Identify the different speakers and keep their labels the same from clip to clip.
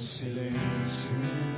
Speaker 1: no silêncio.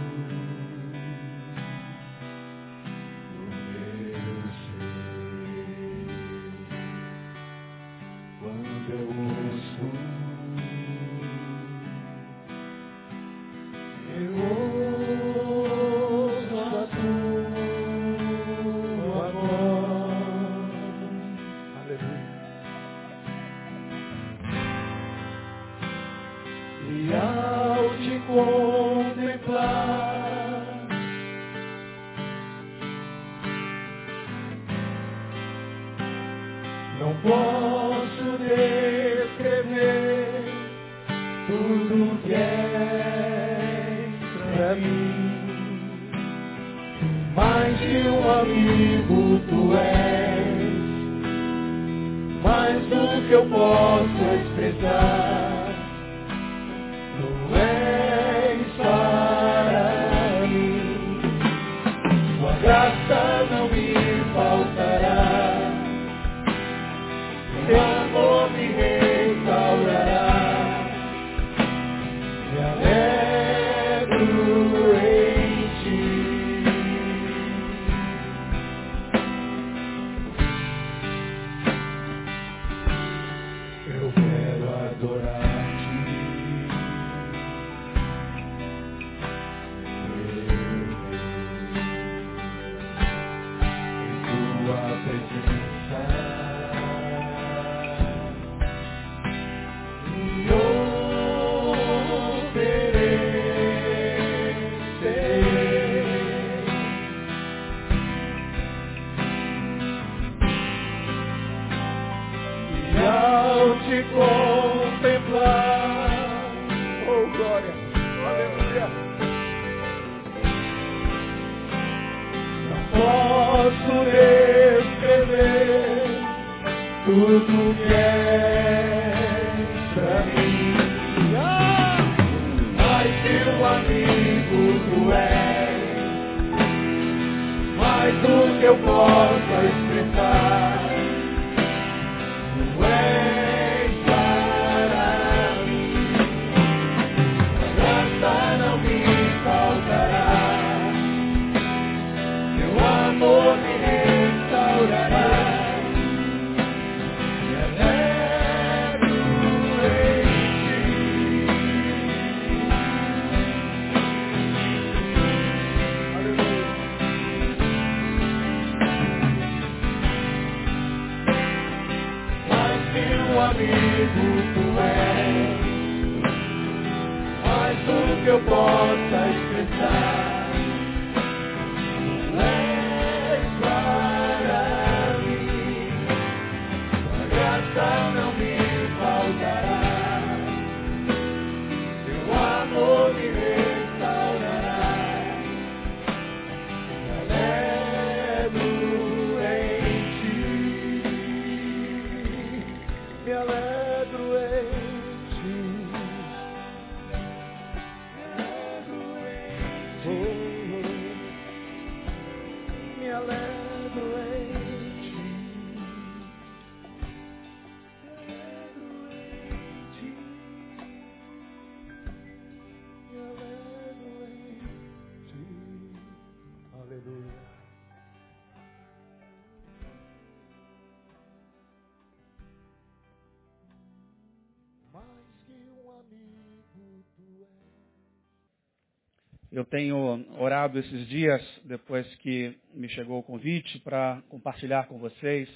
Speaker 1: Eu
Speaker 2: tenho orado esses dias, depois que me chegou o convite, para compartilhar com vocês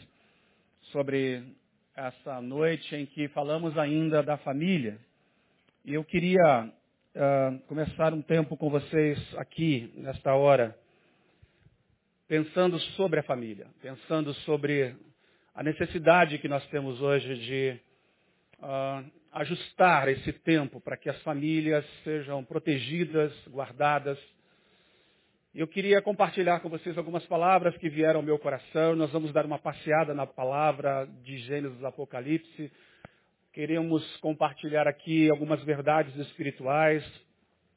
Speaker 2: sobre essa noite em que falamos ainda da família. E eu queria ah, começar um tempo com vocês aqui, nesta hora, pensando sobre a família, pensando sobre a necessidade que nós temos hoje de ah, ajustar esse tempo para que as famílias sejam protegidas, guardadas. Eu queria compartilhar com vocês algumas palavras que vieram ao meu coração. Nós vamos dar uma passeada na palavra de Gênesis Apocalipse. Queremos compartilhar aqui algumas verdades espirituais,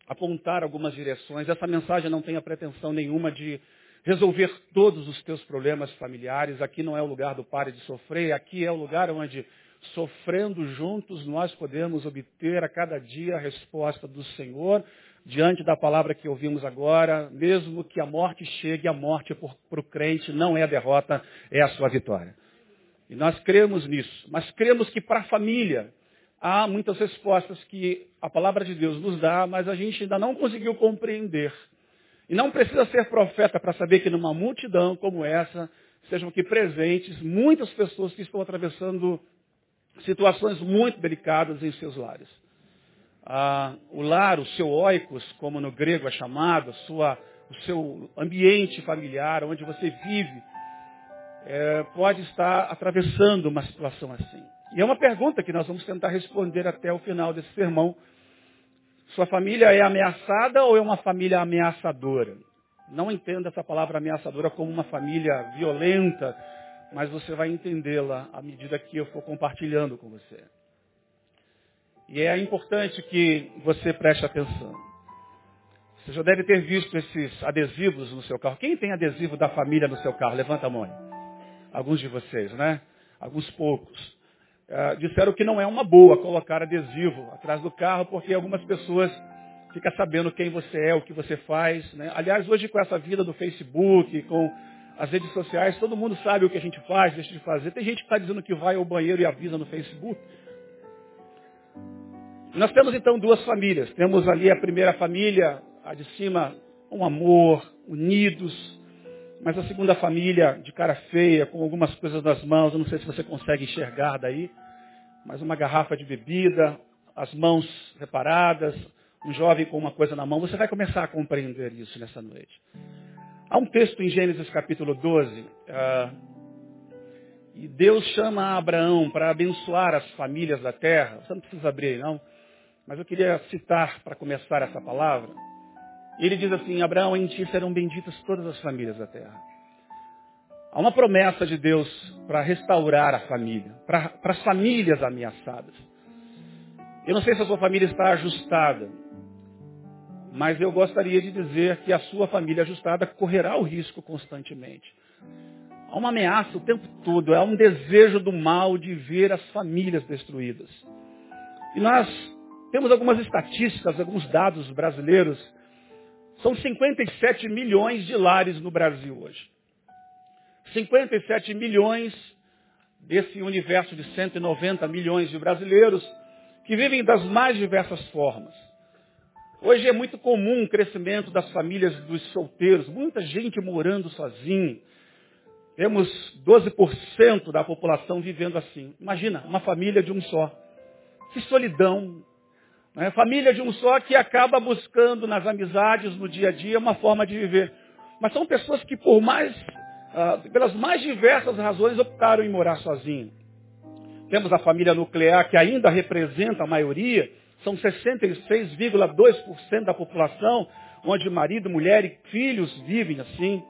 Speaker 2: apontar algumas direções. Essa mensagem não tem a pretensão nenhuma de resolver todos os teus problemas familiares. Aqui não é o lugar do pare de sofrer, aqui é o lugar onde sofrendo juntos, nós podemos obter a cada dia a resposta do Senhor diante da palavra que ouvimos agora, mesmo que a morte chegue, a morte para o crente não é a derrota, é a sua vitória. E nós cremos nisso, mas cremos que para a família há muitas respostas que a palavra de Deus nos dá, mas a gente ainda não conseguiu compreender. E não precisa ser profeta para saber que numa multidão como essa, sejam aqui presentes muitas pessoas que estão atravessando situações muito delicadas em seus lares. Ah, o lar, o seu oikos, como no grego é chamado, sua, o seu ambiente familiar, onde você vive, é, pode estar atravessando uma situação assim. E é uma pergunta que nós vamos tentar responder até o final desse sermão. Sua família é ameaçada ou é uma família ameaçadora? Não entenda essa palavra ameaçadora como uma família violenta, mas você vai entendê-la à medida que eu for compartilhando com você. E é importante que você preste atenção. Você já deve ter visto esses adesivos no seu carro. Quem tem adesivo da família no seu carro? Levanta a mão. Alguns de vocês, né? Alguns poucos. Uh, disseram que não é uma boa colocar adesivo atrás do carro, porque algumas pessoas ficam sabendo quem você é, o que você faz. Né? Aliás, hoje com essa vida do Facebook, com as redes sociais, todo mundo sabe o que a gente faz, deixa de fazer. Tem gente que está dizendo que vai ao banheiro e avisa no Facebook. Nós temos então duas famílias. Temos ali a primeira família, a de cima, um amor, unidos. Mas a segunda família, de cara feia, com algumas coisas nas mãos, eu não sei se você consegue enxergar daí, mas uma garrafa de bebida, as mãos reparadas, um jovem com uma coisa na mão. Você vai começar a compreender isso nessa noite. Há um texto em Gênesis capítulo 12, uh, ah, e Deus chama Abraão para abençoar as famílias da terra. Você não precisa abrir não. Mas eu queria citar para começar essa palavra. Ele diz assim, Abraão, em ti serão benditas todas as famílias da terra. Há uma promessa de Deus para restaurar a família, para as famílias ameaçadas. Eu não sei se a sua família está ajustada, mas eu gostaria de dizer que a sua família ajustada correrá o risco constantemente. Há uma ameaça o tempo todo, há um desejo do mal de ver as famílias destruídas. E nós temos algumas estatísticas, alguns dados brasileiros. São 57 milhões de lares no Brasil hoje. 57 milhões desse universo de 190 milhões de brasileiros que vivem das mais diversas formas. Hoje é muito comum o crescimento das famílias dos solteiros, muita gente morando sozinho. Temos 12% da população vivendo assim. Imagina, uma família de um só. Que solidão. Né? Família de um só que acaba buscando nas amizades, no dia a dia, uma forma de viver. Mas são pessoas que, por mais, uh, pelas mais diversas razões, optaram em morar sozinho. Temos a família nuclear, que ainda representa a maioria, são 66,2% da população, onde marido, mulher e filhos vivem assim.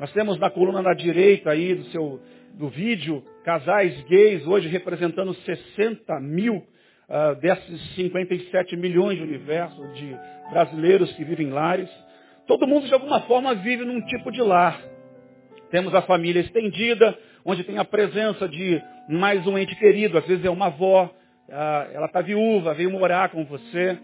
Speaker 2: Nós temos na coluna da direita aí do seu do vídeo casais gays hoje representando 60 mil uh, desses 57 milhões de universo de brasileiros que vivem em lares. Todo mundo de alguma forma vive num tipo de lar. Temos a família estendida, onde tem a presença de mais um ente querido, às vezes é uma avó, ela está viúva, veio morar com você.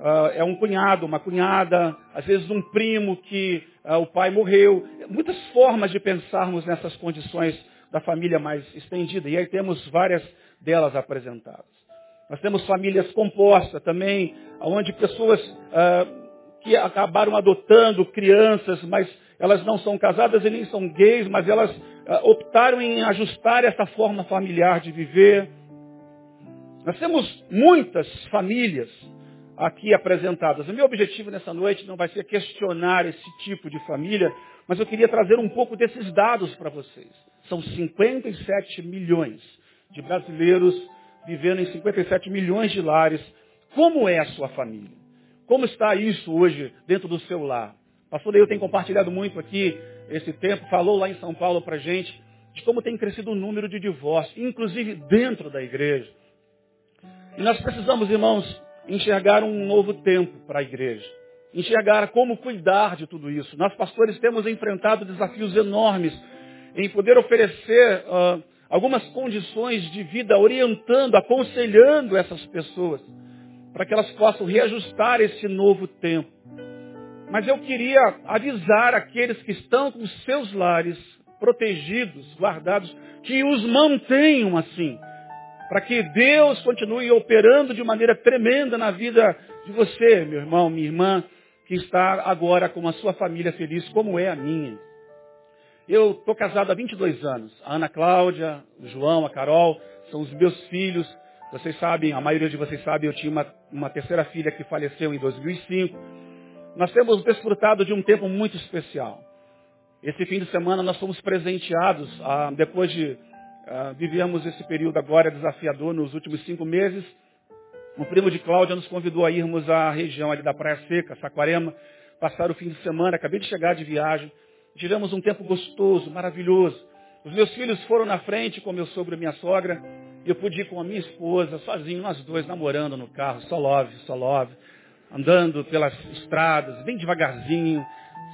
Speaker 2: Ah, é um cunhado, uma cunhada, às vezes um primo que ah, o pai morreu. Muitas formas de pensarmos nessas condições da família mais estendida. E aí temos várias delas apresentadas. Nós temos famílias compostas também, onde pessoas que acabaram adotando crianças, mas elas não são casadas e nem são gays, mas elas optaram em ajustar essa forma familiar de viver. Nós temos muitas famílias aqui apresentadas. O meu objetivo nessa noite não vai ser questionar esse tipo de família, mas eu queria trazer um pouco desses dados para vocês. São 57 milhões de brasileiros vivendo em 57 milhões de lares. Como é a sua família? Como está isso hoje dentro do seu lar? Pastor Neil tem compartilhado muito aqui esse tempo, falou lá em São Paulo para gente de como tem crescido o número de divórcios, inclusive dentro da igreja. E nós precisamos, irmãos, enxergar um novo tempo para a igreja. Enxergar como cuidar de tudo isso. Nós, pastores, temos enfrentado desafios enormes em poder oferecer uh, algumas condições de vida, orientando, aconselhando essas pessoas, para que elas possam reajustar esse novo tempo. Mas eu queria avisar aqueles que estão com seus lares protegidos, guardados, que os mantenham assim. Para que Deus continue operando de maneira tremenda na vida de você, meu irmão, minha irmã, que está agora com a sua família feliz, como é a minha. Eu estou casado há 22 anos. A Ana Cláudia, o João, a Carol, são os meus filhos. Vocês sabem, a maioria de vocês sabe, eu tinha uma, uma terceira filha que faleceu em 2005. Nós temos desfrutado de um tempo muito especial. Esse fim de semana nós fomos presenteados, ah, depois de ah, vivermos esse período agora desafiador nos últimos cinco meses. O primo de Cláudia nos convidou a irmos à região ali da Praia Seca, Saquarema, passar o fim de semana. Acabei de chegar de viagem. Tivemos um tempo gostoso, maravilhoso. Os meus filhos foram na frente com meu sogro e minha sogra. E eu pude ir com a minha esposa, sozinho, nós dois, namorando no carro, só love, só love. Andando pelas estradas, bem devagarzinho,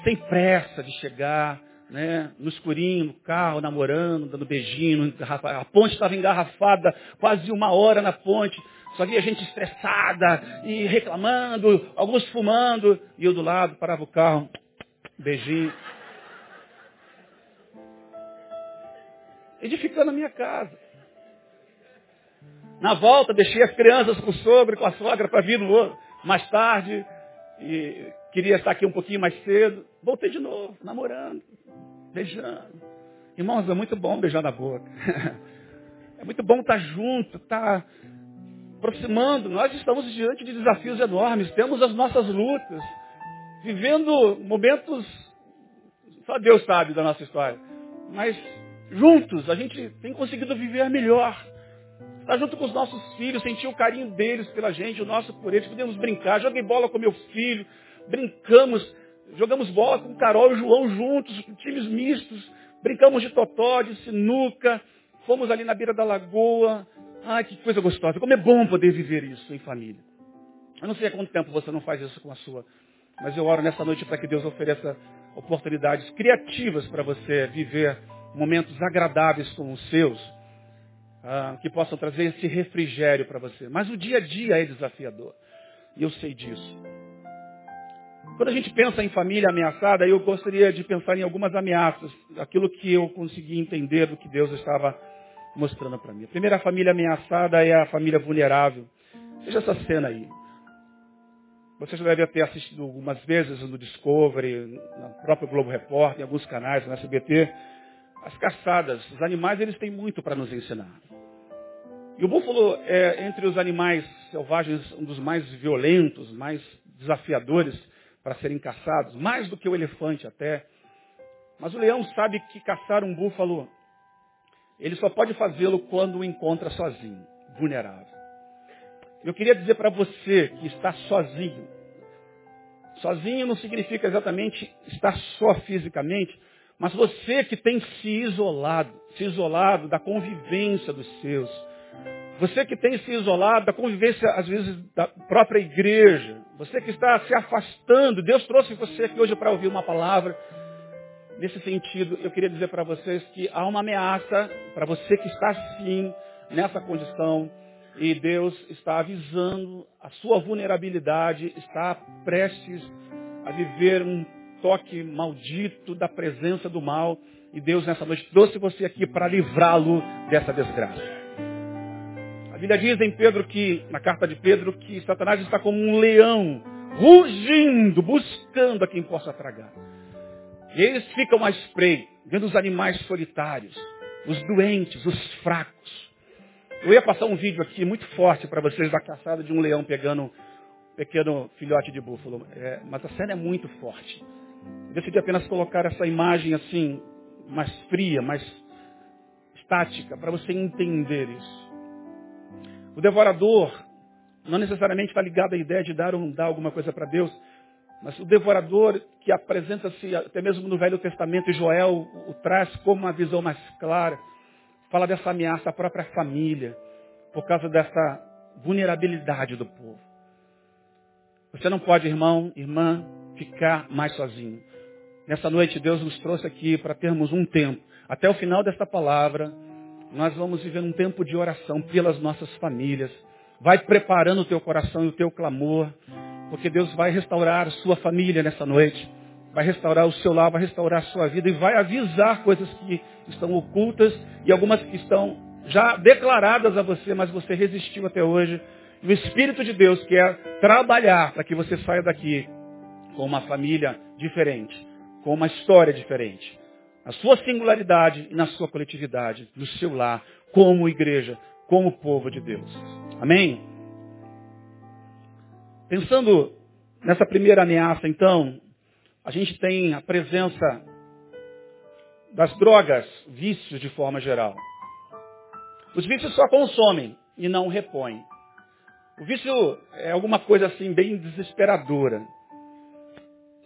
Speaker 2: sem pressa de chegar, né, no escurinho, no carro, namorando, dando beijinho, a ponte estava engarrafada, quase uma hora na ponte, só via gente estressada e reclamando, alguns fumando, e eu do lado, parava o carro, beijinho. Edificando a minha casa. Na volta, deixei as crianças com o sogro e com a sogra para vir no, mais tarde. E queria estar aqui um pouquinho mais cedo. Voltei de novo, namorando, beijando. Irmãos, é muito bom beijar na boca. É muito bom estar junto, estar aproximando. Nós estamos diante de desafios enormes, temos as nossas lutas, vivendo momentos, só Deus sabe da nossa história. Mas juntos a gente tem conseguido viver melhor. Estar junto com os nossos filhos, sentir o carinho deles pela gente, o nosso por eles, podemos brincar. Joguei bola com meu filho, brincamos, jogamos bola com o Carol e o João juntos, times mistos, brincamos de totó, de sinuca, fomos ali na beira da lagoa. Ai, que coisa gostosa. Como é bom poder viver isso em família. Eu não sei há quanto tempo você não faz isso com a sua, mas eu oro nessa noite para que Deus ofereça oportunidades criativas para você viver momentos agradáveis com os seus, ah, que possam trazer esse refrigério para você. Mas o dia a dia é desafiador. E eu sei disso. Quando a gente pensa em família ameaçada, eu gostaria de pensar em algumas ameaças, aquilo que eu consegui entender do que Deus estava mostrando para mim. A primeira família ameaçada é a família vulnerável. Veja essa cena aí. Você já deve ter assistido algumas vezes no Discovery, no próprio Globo Repórter, em alguns canais, no SBT. As caçadas, os animais, eles têm muito para nos ensinar. E o búfalo é, entre os animais selvagens, um dos mais violentos, mais desafiadores para serem caçados, mais do que o elefante até. Mas o leão sabe que caçar um búfalo, ele só pode fazê-lo quando o encontra sozinho, vulnerável. Eu queria dizer para você que está sozinho. Sozinho não significa exatamente estar só fisicamente, mas você que tem se isolado, se isolado da convivência dos seus, você que tem se isolado da convivência, às vezes, da própria igreja. Você que está se afastando. Deus trouxe você aqui hoje para ouvir uma palavra. Nesse sentido, eu queria dizer para vocês que há uma ameaça para você que está sim nessa condição. E Deus está avisando a sua vulnerabilidade, está prestes a viver um toque maldito da presença do mal. E Deus nessa noite trouxe você aqui para livrá-lo dessa desgraça. Bíblia diz em Pedro que, na carta de Pedro, que Satanás está como um leão, rugindo, buscando a quem possa tragar. E eles ficam à espreita, vendo os animais solitários, os doentes, os fracos. Eu ia passar um vídeo aqui muito forte para vocês da caçada de um leão pegando um pequeno filhote de búfalo. É, mas a cena é muito forte. Decidi apenas colocar essa imagem assim, mais fria, mais estática, para você entender isso. O devorador não necessariamente está ligado à ideia de dar ou não dar alguma coisa para Deus, mas o devorador que apresenta-se até mesmo no Velho Testamento, e Joel o traz como uma visão mais clara, fala dessa ameaça à própria família, por causa dessa vulnerabilidade do povo. Você não pode, irmão, irmã, ficar mais sozinho. Nessa noite Deus nos trouxe aqui para termos um tempo, até o final desta palavra, nós vamos viver um tempo de oração pelas nossas famílias. Vai preparando o teu coração e o teu clamor, porque Deus vai restaurar a sua família nessa noite. Vai restaurar o seu lar, vai restaurar a sua vida e vai avisar coisas que estão ocultas e algumas que estão já declaradas a você, mas você resistiu até hoje. E o Espírito de Deus quer trabalhar para que você saia daqui com uma família diferente, com uma história diferente. Na sua singularidade e na sua coletividade, no seu lar, como igreja, como povo de Deus. Amém? Pensando nessa primeira ameaça, então, a gente tem a presença das drogas, vícios de forma geral. Os vícios só consomem e não repõem. O vício é alguma coisa assim bem desesperadora.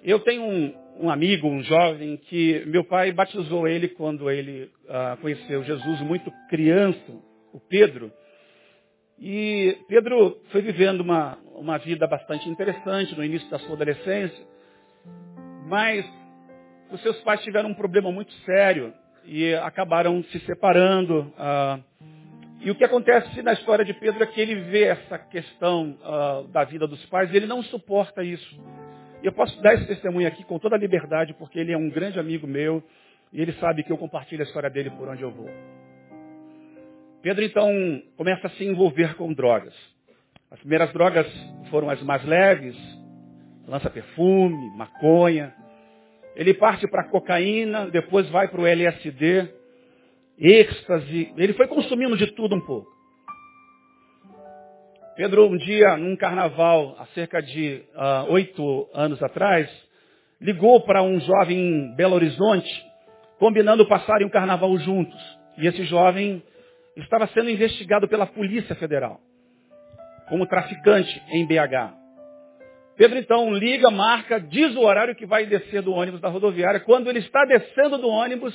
Speaker 2: Eu tenho um, um amigo, um jovem, que meu pai batizou ele quando ele uh, conheceu Jesus muito criança, o Pedro. E Pedro foi vivendo uma, uma vida bastante interessante no início da sua adolescência, mas os seus pais tiveram um problema muito sério e acabaram se separando. Uh, e o que acontece na história de Pedro é que ele vê essa questão uh, da vida dos pais e ele não suporta isso. Eu posso dar esse testemunho aqui com toda a liberdade, porque ele é um grande amigo meu e ele sabe que eu compartilho a história dele por onde eu vou. Pedro então começa a se envolver com drogas. As primeiras drogas foram as mais leves, lança perfume, maconha. Ele parte para cocaína, depois vai para o LSD êxtase. Ele foi consumindo de tudo um pouco. Pedro, um dia, num carnaval, há cerca de uh, oito anos atrás, ligou para um jovem em Belo Horizonte, combinando passarem um carnaval juntos. E esse jovem estava sendo investigado pela Polícia Federal, como traficante em BH. Pedro então liga, marca, diz o horário que vai descer do ônibus da rodoviária. Quando ele está descendo do ônibus,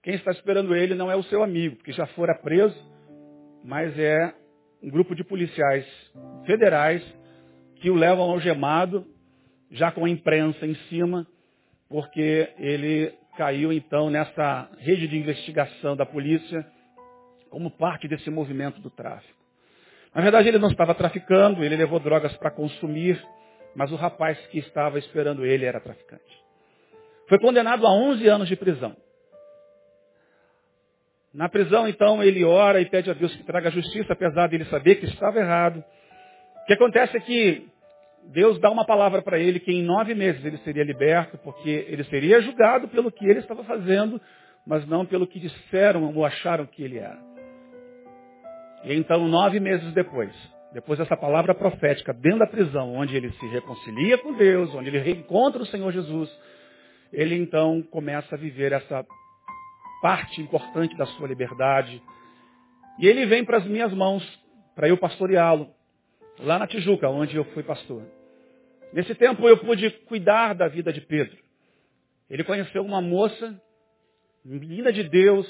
Speaker 2: quem está esperando ele não é o seu amigo, que já fora preso, mas é um grupo de policiais federais que o levam algemado, já com a imprensa em cima, porque ele caiu então nessa rede de investigação da polícia como parte desse movimento do tráfico. Na verdade, ele não estava traficando, ele levou drogas para consumir, mas o rapaz que estava esperando ele era traficante. Foi condenado a 11 anos de prisão. Na prisão, então, ele ora e pede a Deus que traga justiça, apesar de ele saber que estava errado. O que acontece é que Deus dá uma palavra para ele que em nove meses ele seria liberto, porque ele seria julgado pelo que ele estava fazendo, mas não pelo que disseram ou acharam que ele era. E então, nove meses depois, depois dessa palavra profética, dentro da prisão, onde ele se reconcilia com Deus, onde ele reencontra o Senhor Jesus, ele então começa a viver essa parte importante da sua liberdade. E ele vem para as minhas mãos, para eu pastoreá-lo, lá na Tijuca, onde eu fui pastor. Nesse tempo eu pude cuidar da vida de Pedro. Ele conheceu uma moça, linda de Deus,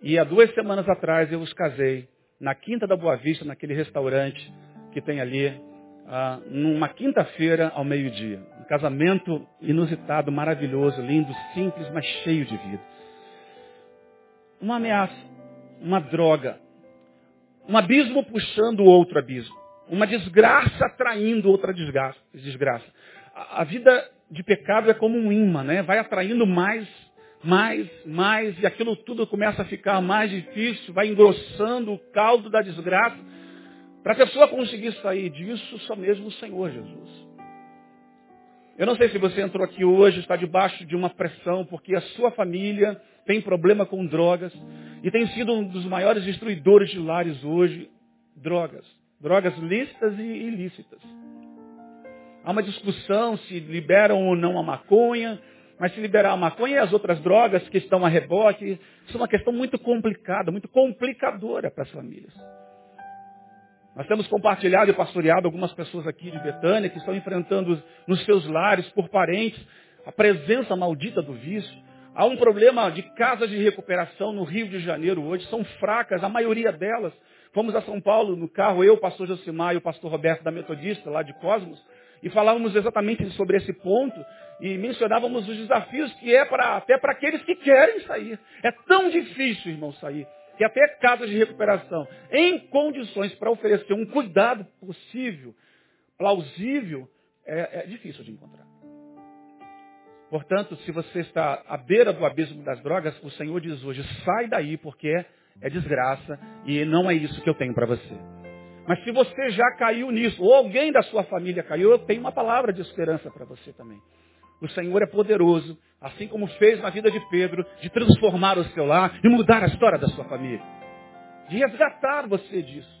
Speaker 2: e há duas semanas atrás eu os casei, na Quinta da Boa Vista, naquele restaurante que tem ali, ah, numa quinta-feira ao meio-dia. Um casamento inusitado, maravilhoso, lindo, simples, mas cheio de vida uma ameaça, uma droga, um abismo puxando outro abismo, uma desgraça atraindo outra desgraça. desgraça. A, a vida de pecado é como um imã, né? Vai atraindo mais, mais, mais, e aquilo tudo começa a ficar mais difícil, vai engrossando o caldo da desgraça. Para a pessoa conseguir sair disso, só mesmo o Senhor Jesus. Eu não sei se você entrou aqui hoje, está debaixo de uma pressão, porque a sua família tem problema com drogas e tem sido um dos maiores destruidores de lares hoje, drogas. Drogas lícitas e ilícitas. Há uma discussão se liberam ou não a maconha, mas se liberar a maconha e as outras drogas que estão a reboque, isso é uma questão muito complicada, muito complicadora para as famílias. Nós temos compartilhado e pastoreado algumas pessoas aqui de Betânia que estão enfrentando nos seus lares, por parentes, a presença maldita do vício. Há um problema de casas de recuperação no Rio de Janeiro hoje, são fracas, a maioria delas. Fomos a São Paulo no carro, eu, o pastor Josimar e o pastor Roberto da Metodista, lá de Cosmos, e falávamos exatamente sobre esse ponto e mencionávamos os desafios que é para até para aqueles que querem sair. É tão difícil, irmão, sair. que até casas de recuperação, em condições para oferecer um cuidado possível, plausível, é, é difícil de encontrar. Portanto, se você está à beira do abismo das drogas, o Senhor diz hoje, sai daí, porque é, desgraça e não é isso que eu tenho para você. Mas se você já caiu nisso, ou alguém da sua família caiu, eu tenho uma palavra de esperança para você também. O Senhor é poderoso, assim como fez na vida de Pedro, de transformar o seu lar e mudar a história da sua família. De resgatar você disso.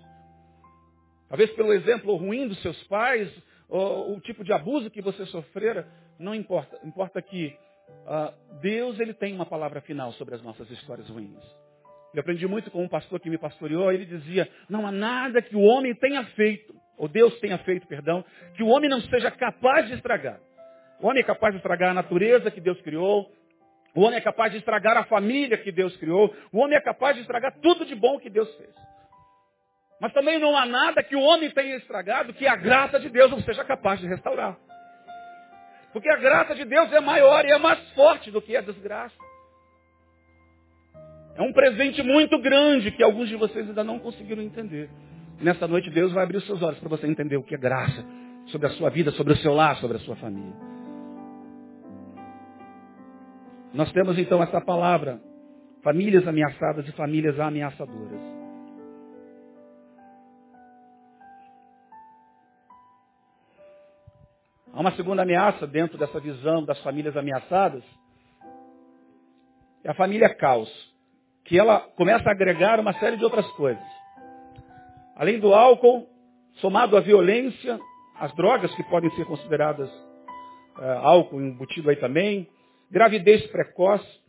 Speaker 2: Talvez pelo exemplo ruim dos seus pais, ou o tipo de abuso que você sofrera, não importa. Importa que uh, Deus ele tem uma palavra final sobre as nossas histórias ruins. Eu aprendi muito com um pastor que me pastoreou, ele dizia, não há nada que o homem tenha feito, ou Deus tenha feito, perdão, que o homem não seja capaz de estragar. O homem é capaz de estragar a natureza que Deus criou. O homem é capaz de estragar a família que Deus criou. O homem é capaz de estragar tudo de bom que Deus fez. Mas também não há nada que o homem tenha estragado que a graça de Deus não seja capaz de restaurar. Porque a graça de Deus é maior e é mais forte do que a desgraça. É um presente muito grande que alguns de vocês ainda não conseguiram entender. Nesta noite Deus vai abrir os seus olhos para você entender o que é graça sobre a sua vida, sobre o seu lar, sobre a sua família. Nós temos então essa palavra, famílias ameaçadas e famílias ameaçadoras. Há uma segunda ameaça dentro dessa visão das famílias ameaçadas. É a família caos, que ela começa a agregar uma série de outras coisas. Além do álcool, somado à violência, as drogas que podem ser consideradas é, álcool embutido aí também, gravidez precoce.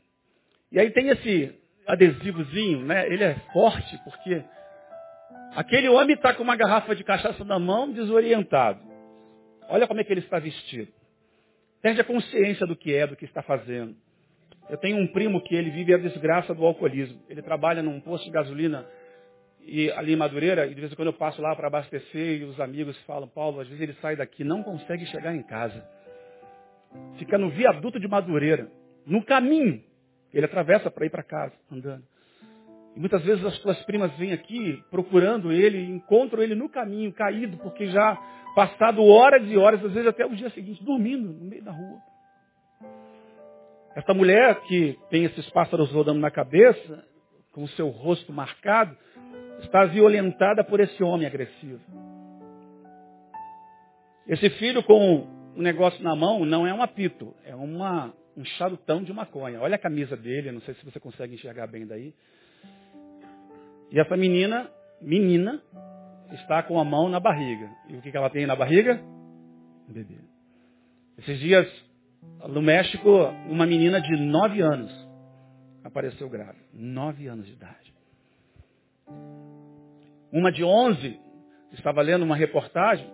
Speaker 2: E aí tem esse adesivozinho, né? Ele é forte porque aquele homem está com uma garrafa de cachaça na mão, desorientado. Olha como é que ele está vestido. Perde a consciência do que é, do que está fazendo. Eu tenho um primo que ele vive a desgraça do alcoolismo. Ele trabalha num posto de gasolina e ali em Madureira, e de vez em quando eu passo lá para abastecer e os amigos falam, Paulo, às vezes ele sai daqui, não consegue chegar em casa fica no viaduto de Madureira, no caminho. Ele atravessa para ir para casa, andando. E muitas vezes as suas primas vêm aqui procurando ele, encontram ele no caminho, caído, porque já passado horas e horas, às vezes até o dia seguinte, dormindo no meio da rua. Esta mulher que tem esses pássaros rodando na cabeça, com o seu rosto marcado, está violentada por esse homem agressivo. Esse filho com um negócio na mão não é um apito, é uma, um charutão de maconha. Olha a camisa dele, não sei se você consegue enxergar bem daí. E essa menina, menina, está com a mão na barriga. E o que, ela tem na barriga? Um bebê. Esses dias, no México, uma menina de nove anos apareceu grávida. Nove anos de idade. Uma de onze, estava lendo uma reportagem,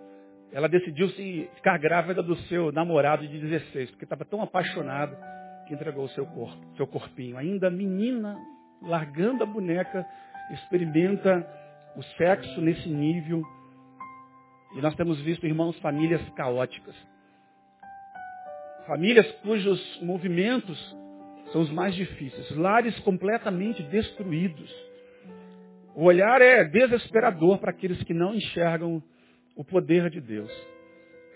Speaker 2: ela decidiu se ficar grávida do seu namorado de 16, porque estava tão apaixonada que entregou o seu corpo, seu corpinho. Ainda menina, largando a boneca, experimenta o sexo nesse nível. E nós temos visto, irmãos, famílias caóticas. Famílias cujos movimentos são os mais difíceis. Lares completamente destruídos. O olhar é desesperador para aqueles que não enxergam o poder de Deus.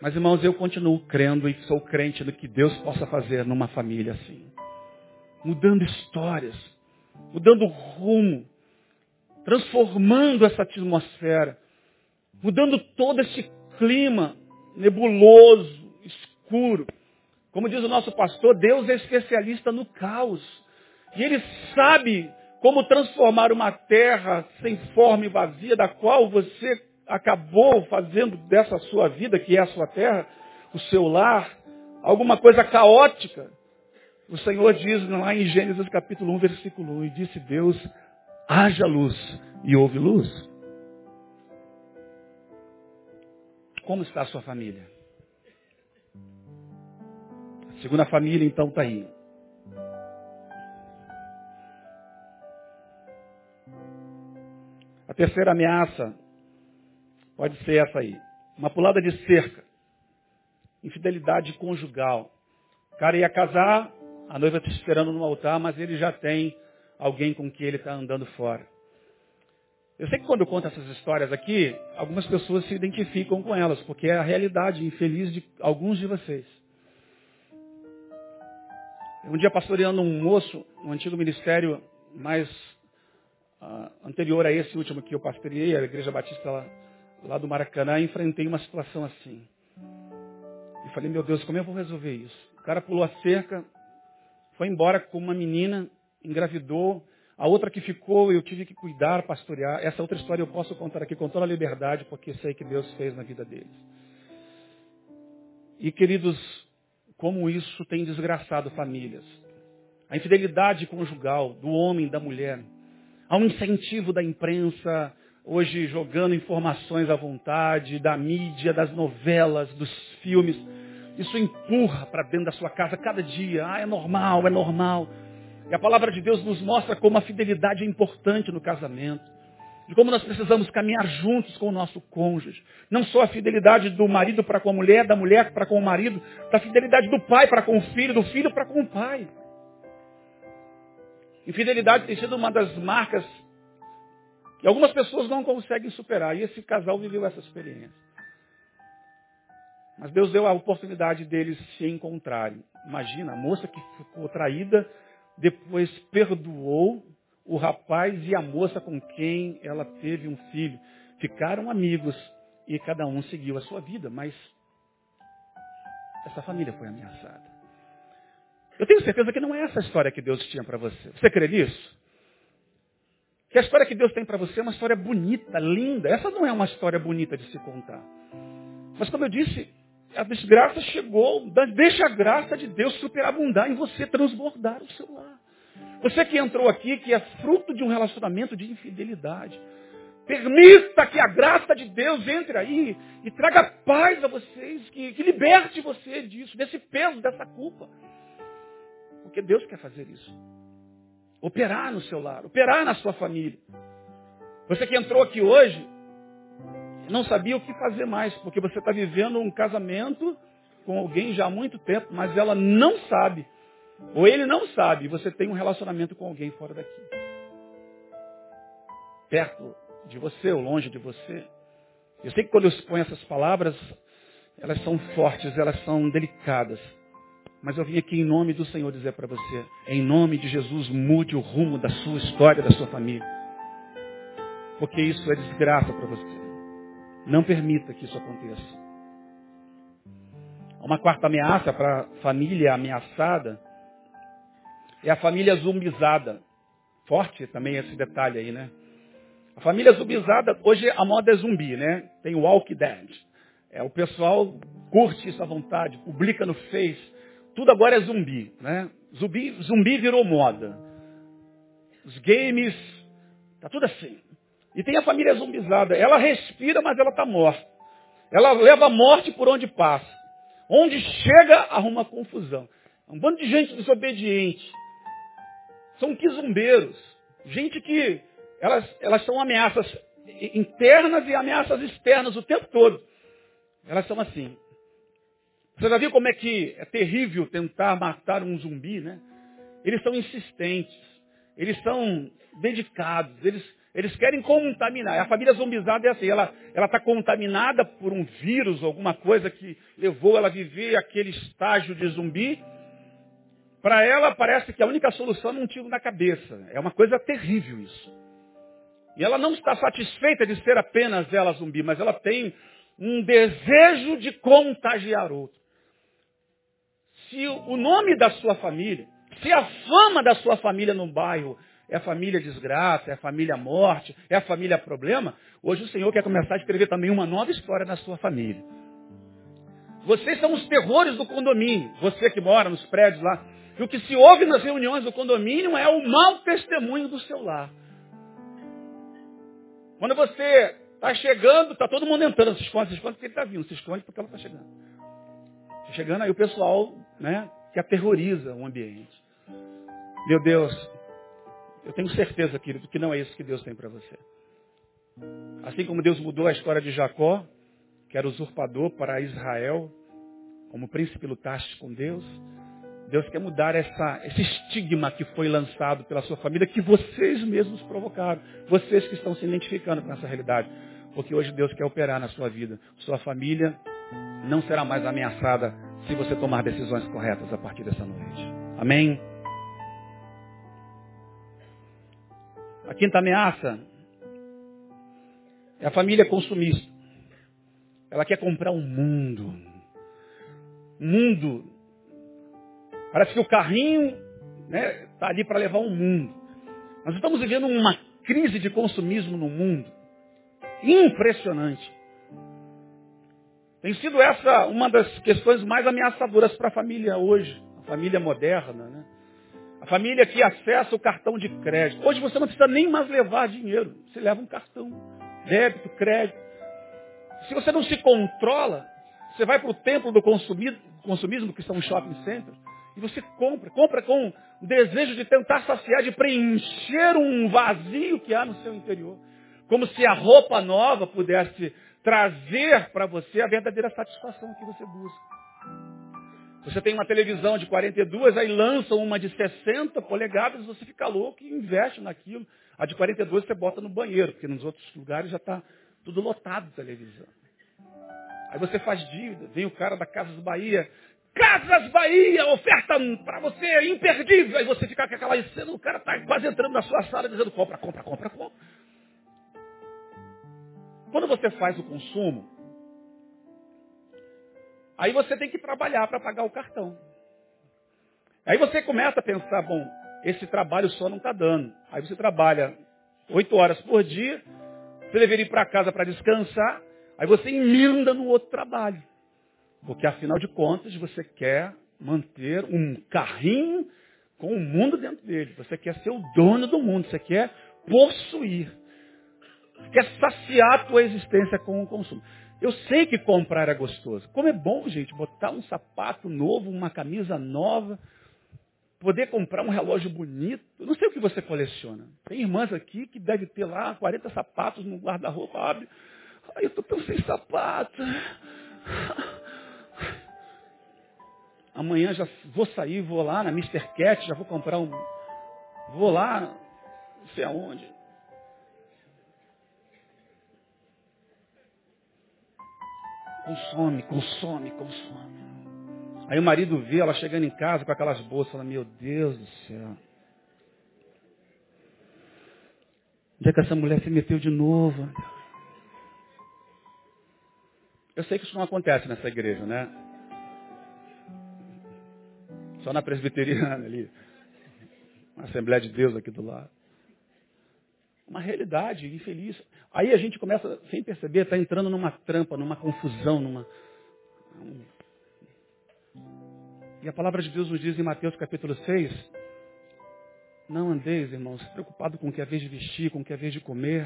Speaker 2: Mas, irmãos, eu continuo crendo e sou crente no que Deus possa fazer numa família assim. Mudando histórias, mudando rumo, transformando essa atmosfera, mudando todo esse clima nebuloso, escuro. Como diz o nosso pastor, Deus é especialista no caos. E Ele sabe como transformar uma terra sem forma e vazia, da qual você acabou fazendo dessa sua vida, que é a sua terra, o seu lar, alguma coisa caótica. O Senhor diz lá em Gênesis capítulo 1, versículo 1, e disse Deus, haja luz, e houve luz. Como está a sua família? A segunda família então está aí. A terceira ameaça Pode ser essa aí. Uma pulada de cerca. Infidelidade conjugal. O cara ia casar, a noiva está esperando no altar, mas ele já tem alguém com quem ele está andando fora. Eu sei que quando eu conto essas histórias aqui, algumas pessoas se identificam com elas, porque é a realidade infeliz de alguns de vocês. Um dia pastoreando um moço no antigo ministério mais uh, anterior a esse último que eu pastoreei, a Igreja Batista lá, lá do Maracanã, enfrentei uma situação assim. E falei, meu Deus, como eu vou resolver isso? O cara pulou a cerca, foi embora com uma menina, engravidou, a outra que ficou eu tive que cuidar, pastorear. Essa outra história eu posso contar aqui com toda a liberdade, porque sei que Deus fez na vida deles. E queridos, como isso tem desgraçado famílias. A infidelidade conjugal do homem e da mulher. Há um incentivo da imprensa, hoje jogando informações à vontade, da mídia, das novelas, dos filmes. Isso empurra para dentro da sua casa cada dia. Ah, é normal, é normal. E a palavra de Deus nos mostra como a fidelidade é importante no casamento. De como nós precisamos caminhar juntos com o nosso cônjuge. Não só a fidelidade do marido para com a mulher, da mulher para com o marido, da fidelidade do pai para com o filho, do filho para com o pai. Infidelidade tem sido uma das marcas que algumas pessoas não conseguem superar. E esse casal viveu essa experiência. Mas Deus deu a oportunidade deles se encontrarem. Imagina, a moça que ficou traída depois perdoou o rapaz e a moça com quem ela teve um filho. Ficaram amigos e cada um seguiu a sua vida, mas essa família foi ameaçada. Eu tenho certeza que não é essa a história que Deus tinha para você. Você crê nisso? Que a história que Deus tem para você é uma história bonita, linda. Essa não é uma história bonita de se contar. Mas como eu disse, a desgraça chegou, deixa a graça de Deus superabundar em você, transbordar o seu lar. Você que entrou aqui, que é fruto de um relacionamento de infidelidade. Permita que a graça de Deus entre aí e traga paz a vocês, que, que liberte você disso, desse peso, dessa culpa. Porque Deus quer fazer isso. Operar no seu lar, operar na sua família. Você que entrou aqui hoje, não sabia o que fazer mais, porque você está vivendo um casamento com alguém já há muito tempo, mas ela não sabe, ou ele não sabe, você tem um relacionamento com alguém fora daqui. Perto de você ou longe de você. Eu sei que quando eu exponho essas palavras, elas são fortes, elas são delicadas. Mas eu vim aqui em nome do Senhor dizer para você, em nome de Jesus, mude o rumo da sua história, da sua família. Porque isso é desgraça para você. Não permita que isso aconteça. Uma quarta ameaça para a família ameaçada é a família zumbizada. Forte também esse detalhe aí, né? A família zumbizada, hoje a moda é zumbi, né? Tem o Walk Dead. É, o pessoal curte isso à vontade, publica no Face. Tudo agora é zumbi, né? Zumbi, zumbi virou moda. Os games, tá tudo assim. E tem a família zumbizada. Ela respira, mas ela está morta. Ela leva a morte por onde passa. Onde chega, arruma confusão. Um bando de gente desobediente. São quizumbeiros. Gente que elas, elas são ameaças internas e ameaças externas o tempo todo. Elas são assim. Você já viu como é que é terrível tentar matar um zumbi, né? Eles são insistentes. Eles são dedicados. Eles, eles querem contaminar. A família zombizada é assim, ela está contaminada por um vírus, alguma coisa que levou ela a viver aquele estágio de zumbi. Para ela parece que a única solução é um tiro na cabeça. É uma coisa terrível isso. E ela não está satisfeita de ser apenas ela zumbi, mas ela tem um desejo de contagiar outro. Se o nome da sua família, se a fama da sua família no bairro é família desgraça, é família morte, é a família problema. Hoje o Senhor quer começar a escrever também uma nova história na sua família. Vocês são os terrores do condomínio. Você que mora nos prédios lá. E o que se ouve nas reuniões do condomínio é o mau testemunho do seu lar. Quando você está chegando, está todo mundo entrando, se esconde, se esconde porque ele está vindo, se esconde porque ela está chegando. Tá chegando aí o pessoal, né, que aterroriza o ambiente. Meu Deus, eu tenho certeza, querido, que não é isso que Deus tem para você. Assim como Deus mudou a história de Jacó, que era usurpador para Israel, como príncipe lutaste com Deus, Deus quer mudar essa, esse estigma que foi lançado pela sua família, que vocês mesmos provocaram. Vocês que estão se identificando com essa realidade. Porque hoje Deus quer operar na sua vida. Sua família não será mais ameaçada se você tomar decisões corretas a partir dessa noite. Amém? A quinta ameaça é a família consumista. Ela quer comprar um mundo. Mundo. Parece que o carrinho está né, tá ali para levar um mundo. Nós estamos vivendo uma crise de consumismo no mundo. Impressionante. Tem sido essa uma das questões mais ameaçadoras para a família hoje, a família moderna, né? A família que acessa o cartão de crédito. Hoje você não precisa nem mais levar dinheiro, você leva um cartão, débito, crédito. Se você não se controla, você vai para o templo do consumismo, que são os shopping centers, e você compra, compra com o desejo de tentar saciar, de preencher um vazio que há no seu interior. Como se a roupa nova pudesse trazer para você a verdadeira satisfação que você busca. Você tem uma televisão de 42, aí lançam uma de 60 polegadas, você fica louco e investe naquilo. A de 42 você bota no banheiro, porque nos outros lugares já está tudo lotado de televisão. Aí você faz dívida, vem o cara da Casas Bahia, Casas Bahia, oferta para você imperdível. Aí você fica com aquela cena, o cara está quase entrando na sua sala dizendo compra, compra, compra, compra. Quando você faz o consumo, aí você tem que trabalhar para pagar o cartão. Aí você começa a pensar, bom, esse trabalho só não está dando. Aí você trabalha oito horas por dia, você deveria ir para casa para descansar, aí você emenda no outro trabalho. Porque afinal de contas você quer manter um carrinho com o mundo dentro dele. Você quer ser o dono do mundo, você quer possuir quer saciar a tua existência com o consumo. Eu sei que comprar é gostoso. Como é bom, gente, botar um sapato novo, uma camisa nova, poder comprar um relógio bonito. Não sei o que você coleciona. Tem irmãs aqui que deve ter lá 40 sapatos no guarda-roupa. Abre. Ai, eu estou tão sem sapato. Amanhã já vou sair, vou lá na Mr. Cat, já vou comprar um. Vou lá, não sei aonde. Consome, consome, consome. Aí o marido vê ela chegando em casa com aquelas bolsas, fala, meu Deus do céu. Onde é que essa mulher se meteu de novo? Eu sei que isso não acontece nessa igreja, né? Só na presbiteriana ali. Assembleia de Deus aqui do lado. Uma realidade infeliz. Aí a gente começa, sem perceber, está entrando numa trampa, numa confusão, numa. E a palavra de Deus nos diz em Mateus capítulo 6, não andeis, irmãos, preocupado com o que é vez de vestir, com o que é vez de comer.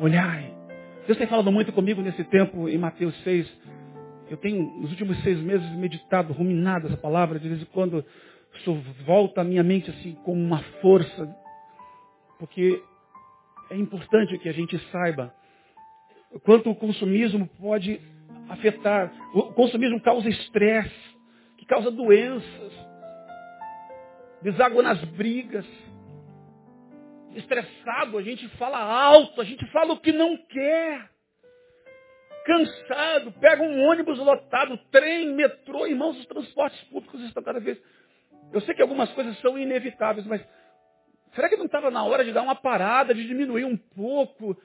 Speaker 2: Olhai. Deus tem falado muito comigo nesse tempo em Mateus 6. Eu tenho, nos últimos seis meses, meditado, ruminado essa palavra. De vez em quando, isso volta à minha mente assim, como uma força porque é importante que a gente saiba quanto o consumismo pode afetar. O consumismo causa estresse, que causa doenças, deságua nas brigas. Estressado, a gente fala alto, a gente fala o que não quer. Cansado, pega um ônibus lotado, trem, metrô, irmãos, os transportes públicos estão cada vez. Eu sei que algumas coisas são inevitáveis, mas Será que não estava na hora de dar uma parada, de diminuir um pouco,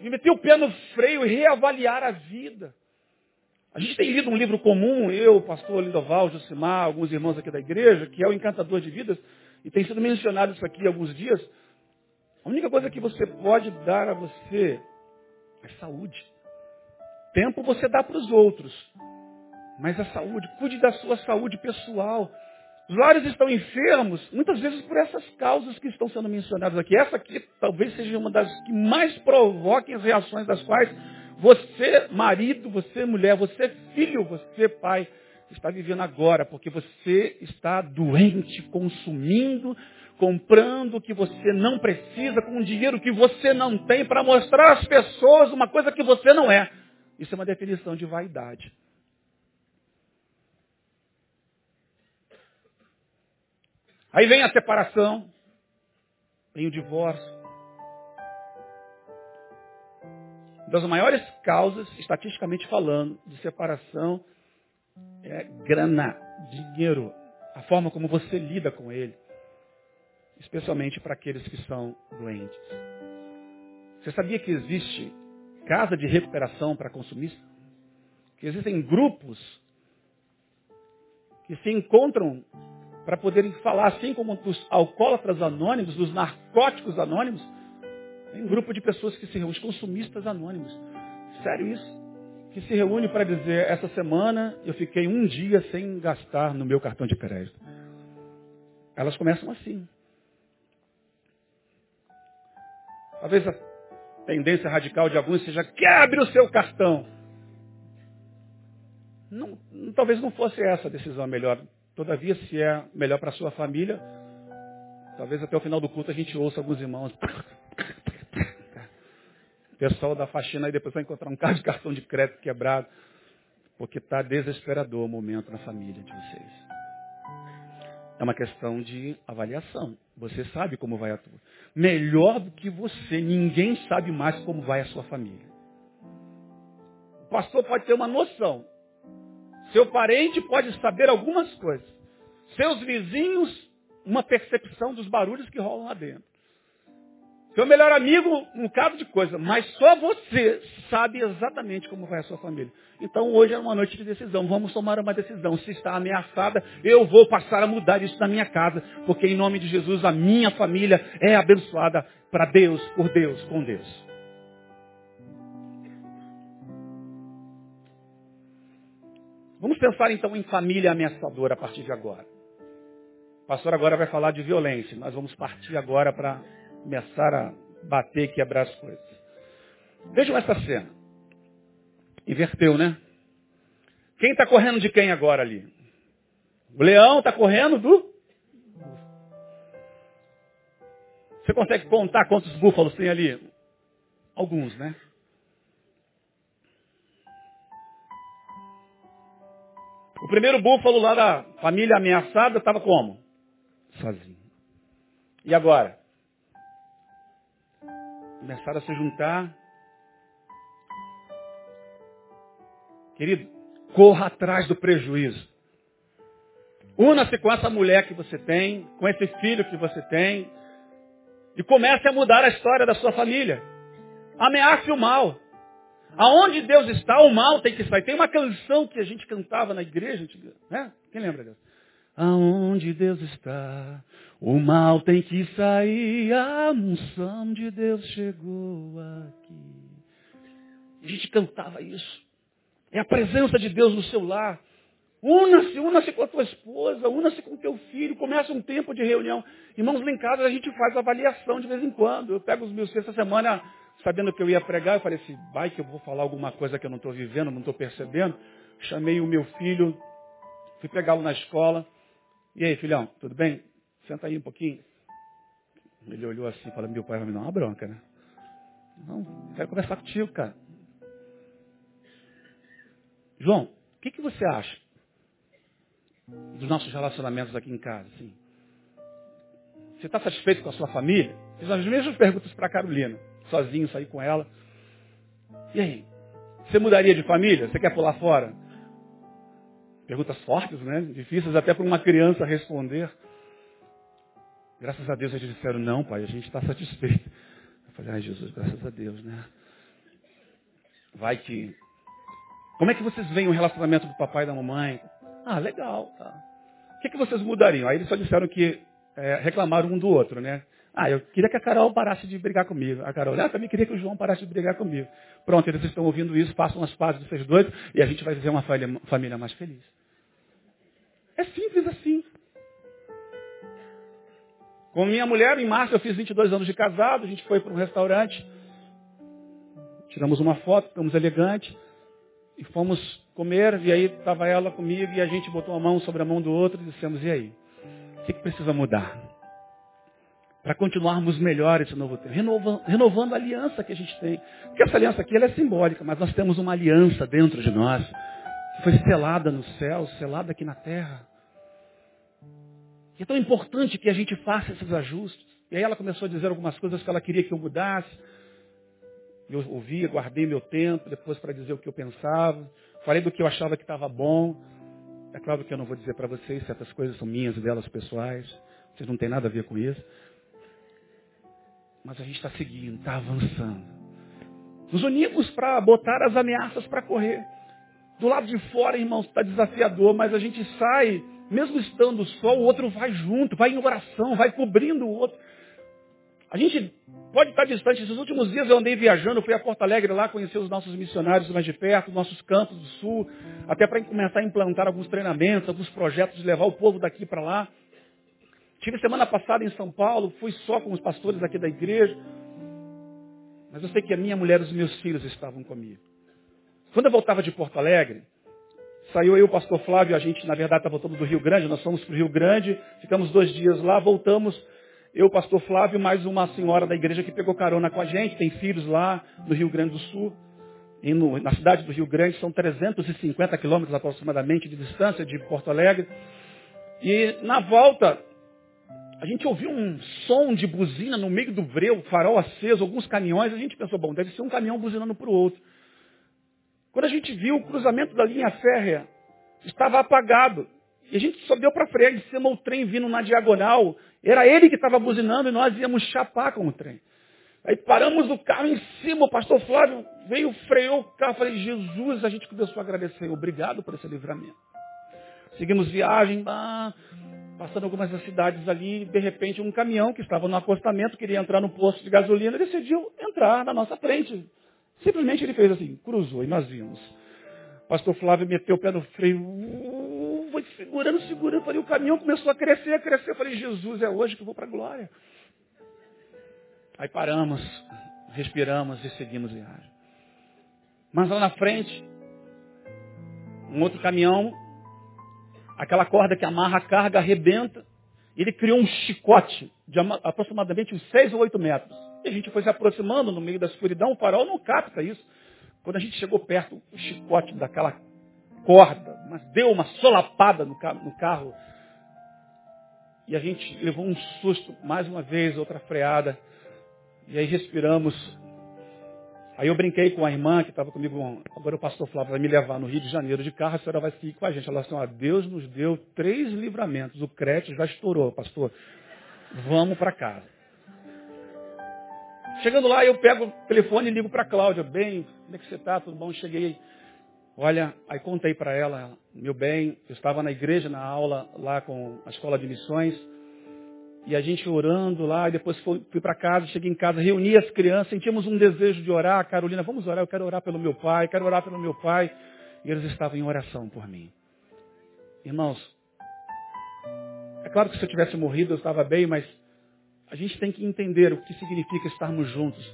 Speaker 2: de meter o pé no freio e reavaliar a vida? A gente tem lido um livro comum, eu, pastor Lindoval, Josimar, alguns irmãos aqui da igreja, que é o Encantador de Vidas, e tem sido mencionado isso aqui há alguns dias. A única coisa que você pode dar a você é saúde. Tempo você dá para os outros, mas a saúde, cuide da sua saúde pessoal. Os lares estão enfermos, muitas vezes por essas causas que estão sendo mencionadas aqui. Essa aqui talvez seja uma das que mais provoquem as reações das quais você, marido, você, mulher, você, filho, você, pai, está vivendo agora, porque você está doente, consumindo, comprando o que você não precisa, com dinheiro que você não tem, para mostrar às pessoas uma coisa que você não é. Isso é uma definição de vaidade. Aí vem a separação, vem o divórcio. Das maiores causas, estatisticamente falando, de separação é grana, dinheiro, a forma como você lida com ele, especialmente para aqueles que são doentes. Você sabia que existe casa de recuperação para consumistas? Que existem grupos que se encontram para poderem falar, assim como dos alcoólatras anônimos, dos narcóticos anônimos, tem um grupo de pessoas que se reúnem, os consumistas anônimos. Sério isso? Que se reúne para dizer, essa semana eu fiquei um dia sem gastar no meu cartão de crédito. Elas começam assim. Talvez a tendência radical de alguns seja quebre o seu cartão. Não, talvez não fosse essa a decisão melhor. Todavia, se é melhor para a sua família, talvez até o final do culto a gente ouça alguns irmãos. O pessoal da faxina aí depois vai encontrar um carro de cartão de crédito quebrado. Porque está desesperador o momento na família de vocês. É uma questão de avaliação. Você sabe como vai a tua. Melhor do que você, ninguém sabe mais como vai a sua família. O pastor pode ter uma noção. Seu parente pode saber algumas coisas. Seus vizinhos, uma percepção dos barulhos que rolam lá dentro. Seu melhor amigo, um caso de coisa, mas só você sabe exatamente como vai a sua família. Então hoje é uma noite de decisão. Vamos tomar uma decisão. Se está ameaçada, eu vou passar a mudar isso na minha casa, porque em nome de Jesus a minha família é abençoada para Deus, por Deus, com Deus. Vamos pensar então em família ameaçadora a partir de agora. O pastor agora vai falar de violência. Nós vamos partir agora para começar a bater e quebrar as coisas. Vejam essa cena. Inverteu, né? Quem está correndo de quem agora ali? O leão está correndo do. Você consegue contar quantos búfalos tem ali? Alguns, né? O primeiro búfalo lá da família ameaçada estava como? Sozinho. E agora? começaram a se juntar. Querido, corra atrás do prejuízo. Una-se com essa mulher que você tem, com esse filho que você tem, e comece a mudar a história da sua família. Ameace o mal. Aonde Deus está, o mal tem que sair. Tem uma canção que a gente cantava na igreja, né? Quem lembra dessa? Aonde Deus está, o mal tem que sair, a unção de Deus chegou aqui. A gente cantava isso. É a presença de Deus no seu lar. Una-se, una-se com a tua esposa, una-se com o teu filho, começa um tempo de reunião. Irmãos, lá em casa a gente faz avaliação de vez em quando. Eu pego os meus essa semana, sabendo que eu ia pregar, eu falei assim, vai que eu vou falar alguma coisa que eu não estou vivendo, não estou percebendo. Chamei o meu filho, fui pegá-lo na escola. E aí, filhão, tudo bem? Senta aí um pouquinho. Ele olhou assim e falou, meu pai vai me dar uma bronca, né? Não, quero conversar contigo, cara. João, o que, que você acha dos nossos relacionamentos aqui em casa? Assim? Você está satisfeito com a sua família? Fiz as mesmas perguntas para a Carolina. Sozinho, saí com ela. E aí? Você mudaria de família? Você quer pular fora? Perguntas fortes, né? Difíceis até para uma criança responder. Graças a Deus eles disseram, não, pai, a gente está satisfeito. Eu falei, ai Jesus, graças a Deus, né? Vai que. Como é que vocês veem o relacionamento do papai e da mamãe? Ah, legal, tá. O que, que vocês mudariam? Aí eles só disseram que é, reclamaram um do outro, né? Ah, eu queria que a Carol parasse de brigar comigo. A Carol, ah, também queria que o João parasse de brigar comigo. Pronto, eles estão ouvindo isso, façam as pazes de vocês dois e a gente vai viver uma família mais feliz. É simples assim. Com minha mulher, em março, eu fiz 22 anos de casado, a gente foi para um restaurante, tiramos uma foto, ficamos elegantes, e fomos comer, e aí estava ela comigo, e a gente botou a mão sobre a mão do outro e dissemos, e aí? O que, que precisa mudar? Para continuarmos melhor esse novo tempo, renovando, renovando a aliança que a gente tem. Porque essa aliança aqui ela é simbólica, mas nós temos uma aliança dentro de nós, que foi selada no céu, selada aqui na terra. que é tão importante que a gente faça esses ajustes. E aí ela começou a dizer algumas coisas que ela queria que eu mudasse. Eu ouvia, guardei meu tempo, depois para dizer o que eu pensava. Falei do que eu achava que estava bom. É claro que eu não vou dizer para vocês, certas coisas são minhas e delas pessoais. Vocês não têm nada a ver com isso. Mas a gente está seguindo, está avançando. Nos unimos para botar as ameaças para correr. Do lado de fora, irmãos, está desafiador, mas a gente sai, mesmo estando só, o outro vai junto, vai em oração, vai cobrindo o outro. A gente pode estar distante. Esses últimos dias eu andei viajando, fui a Porto Alegre lá conhecer os nossos missionários mais de perto, nossos campos do sul, até para começar a implantar alguns treinamentos, alguns projetos levar o povo daqui para lá. Tive semana passada em São Paulo, fui só com os pastores aqui da igreja. Mas eu sei que a minha mulher e os meus filhos estavam comigo. Quando eu voltava de Porto Alegre, saiu eu, o pastor Flávio, a gente, na verdade, está voltando do Rio Grande, nós fomos para o Rio Grande, ficamos dois dias lá, voltamos, eu, o pastor Flávio, mais uma senhora da igreja que pegou carona com a gente, tem filhos lá no Rio Grande do Sul. E no, na cidade do Rio Grande são 350 quilômetros aproximadamente de distância de Porto Alegre. E na volta, a gente ouviu um som de buzina no meio do breu, farol aceso, alguns caminhões, a gente pensou, bom, deve ser um caminhão buzinando para o outro. Quando a gente viu o cruzamento da linha férrea, estava apagado. E a gente só deu para frear de cima o trem vindo na diagonal. Era ele que estava buzinando e nós íamos chapar com o trem. Aí paramos o carro em cima, o pastor Flávio veio, freou o carro. Falei, Jesus, a gente começou a agradecer. Obrigado por esse livramento. Seguimos viagem, ah, passando algumas cidades ali, de repente um caminhão que estava no acostamento, queria entrar no posto de gasolina, decidiu entrar na nossa frente. Simplesmente ele fez assim, cruzou e nós vimos. Pastor Flávio meteu o pé no freio, uh, foi segurando, segurando. Falei, o caminhão começou a crescer, a crescer. Eu falei, Jesus, é hoje que eu vou para a glória. Aí paramos, respiramos e seguimos viagem. Mas lá na frente, um outro caminhão aquela corda que amarra a carga arrebenta. Ele criou um chicote de aproximadamente uns 6 ou 8 metros. E a gente foi se aproximando no meio da escuridão, o farol não capta isso. Quando a gente chegou perto, o chicote daquela corda, mas deu uma solapada no carro. E a gente levou um susto, mais uma vez, outra freada. E aí respiramos Aí eu brinquei com a irmã que estava comigo, agora o pastor Flávio vai me levar no Rio de Janeiro de carro, a senhora vai seguir com a gente. Ela assim, ó, Deus nos deu três livramentos, o crédito já estourou, pastor. Vamos para casa. Chegando lá, eu pego o telefone e ligo para a Cláudia. Bem, como é que você está? Tudo bom? Cheguei. Olha, aí contei para ela, meu bem, eu estava na igreja, na aula lá com a escola de missões. E a gente orando lá, e depois fui, fui para casa, cheguei em casa, reuni as crianças, sentimos um desejo de orar. Carolina, vamos orar, eu quero orar pelo meu pai, quero orar pelo meu pai. E eles estavam em oração por mim. Irmãos, é claro que se eu tivesse morrido eu estava bem, mas a gente tem que entender o que significa estarmos juntos.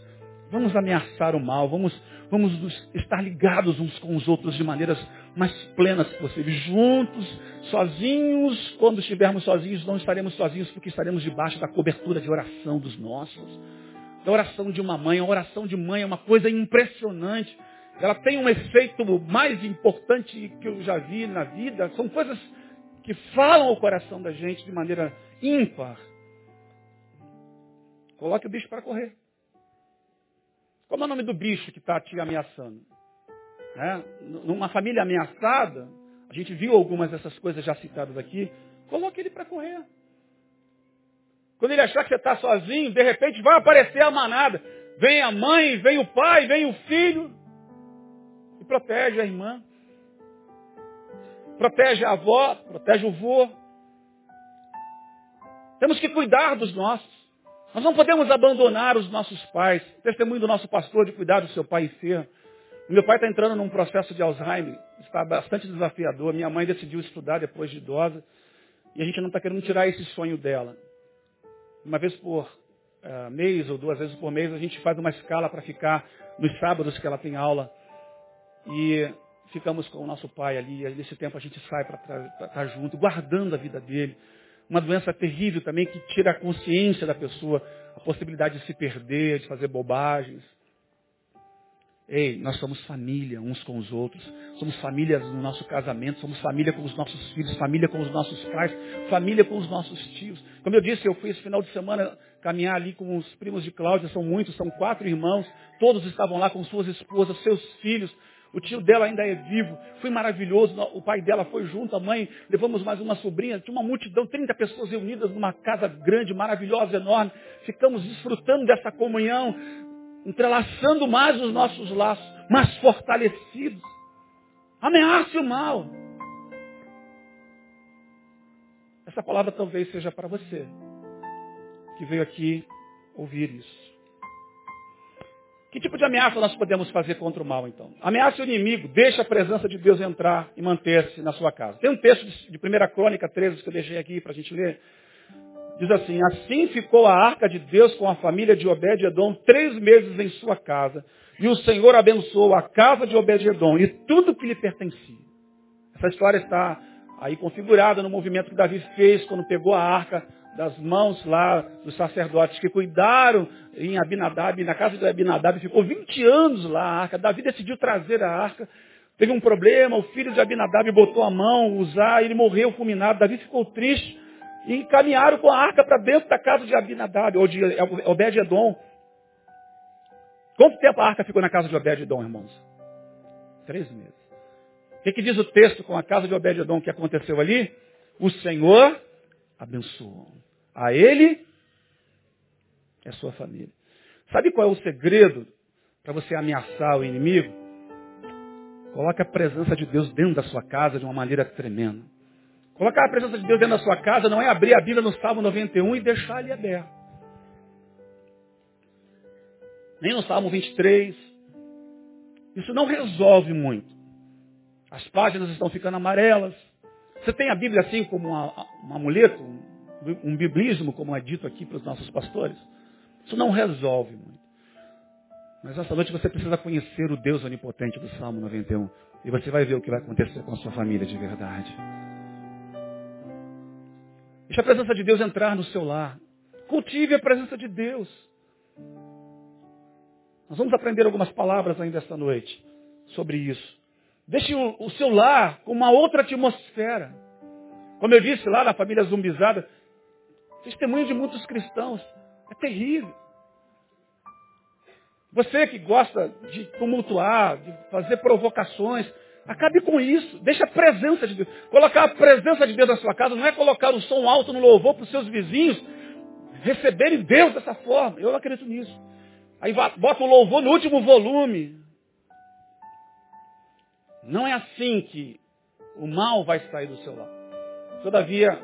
Speaker 2: Vamos ameaçar o mal, vamos, vamos estar ligados uns com os outros de maneiras mais plenas possíveis. Juntos, sozinhos, quando estivermos sozinhos, não estaremos sozinhos porque estaremos debaixo da cobertura de oração dos nossos. Da oração de uma mãe. A oração de mãe é uma coisa impressionante. Ela tem um efeito mais importante que eu já vi na vida. São coisas que falam ao coração da gente de maneira ímpar. Coloque o bicho para correr. Como é o nome do bicho que está te ameaçando? Né? Numa família ameaçada, a gente viu algumas dessas coisas já citadas aqui, coloque ele para correr. Quando ele achar que você está sozinho, de repente vai aparecer a manada. Vem a mãe, vem o pai, vem o filho. E protege a irmã. Protege a avó, protege o vô. Temos que cuidar dos nossos. Nós não podemos abandonar os nossos pais. Testemunho do nosso pastor de cuidar do seu pai enfermo. Meu pai está entrando num processo de Alzheimer, está bastante desafiador. Minha mãe decidiu estudar depois de idosa e a gente não está querendo tirar esse sonho dela. Uma vez por uh, mês ou duas vezes por mês a gente faz uma escala para ficar nos sábados que ela tem aula e ficamos com o nosso pai ali. E nesse tempo a gente sai para estar tá junto, guardando a vida dele uma doença terrível também que tira a consciência da pessoa, a possibilidade de se perder, de fazer bobagens. Ei, nós somos família uns com os outros. Somos família no nosso casamento, somos família com os nossos filhos, família com os nossos pais, família com os nossos tios. Como eu disse, eu fui esse final de semana caminhar ali com os primos de Cláudia, são muitos, são quatro irmãos, todos estavam lá com suas esposas, seus filhos. O tio dela ainda é vivo. Foi maravilhoso. O pai dela foi junto, a mãe. Levamos mais uma sobrinha. Tinha uma multidão, 30 pessoas reunidas numa casa grande, maravilhosa, enorme. Ficamos desfrutando dessa comunhão, entrelaçando mais os nossos laços, mais fortalecidos. Ameace o mal. Essa palavra talvez seja para você que veio aqui ouvir isso. Que tipo de ameaça nós podemos fazer contra o mal, então? Ameaça o inimigo, deixa a presença de Deus entrar e manter-se na sua casa. Tem um texto de 1 Crônica 13 que eu deixei aqui para a gente ler. Diz assim, assim ficou a arca de Deus com a família de Obed-Edom três meses em sua casa. E o Senhor abençoou a casa de Obed-Edom e tudo que lhe pertencia. Essa história está aí configurada no movimento que Davi fez quando pegou a arca das mãos lá dos sacerdotes que cuidaram em Abinadab, na casa de Abinadab, ficou 20 anos lá a arca. Davi decidiu trazer a arca. Teve um problema, o filho de Abinadab botou a mão, usar, ele morreu fulminado. Davi ficou triste e caminharam com a arca para dentro da casa de Abinadab, ou de Obed-Edom. Quanto tempo a arca ficou na casa de Obed-Edom, irmãos? Três meses. O que, que, diz o texto com a casa de Obed-Edom que aconteceu ali? O Senhor abençoou. A ele e a sua família. Sabe qual é o segredo para você ameaçar o inimigo? Coloque a presença de Deus dentro da sua casa de uma maneira tremenda. Colocar a presença de Deus dentro da sua casa não é abrir a Bíblia no Salmo 91 e deixar ele aberto. Nem no Salmo 23. Isso não resolve muito. As páginas estão ficando amarelas. Você tem a Bíblia assim como uma, um amuleto, um, biblismo, como é dito aqui para os nossos pastores? Isso não resolve muito. Mas essa noite você precisa conhecer o Deus onipotente do Salmo 91. E você vai ver o que vai acontecer com a sua família de verdade. Deixe a presença de Deus entrar no seu lar. Cultive a presença de Deus. Nós vamos aprender algumas palavras ainda esta noite sobre isso. Deixe o seu lar com uma outra atmosfera. Como eu disse lá na família zumbizada, testemunho de muitos cristãos. É terrível. Você que gosta de tumultuar, de fazer provocações, acabe com isso. Deixa a presença de Deus. Colocar a presença de Deus na sua casa não é colocar o som alto no louvor para os seus vizinhos receberem Deus dessa forma. Eu não acredito nisso. Aí bota o louvor no último volume. Não é assim que o mal vai sair do seu lado. Todavia,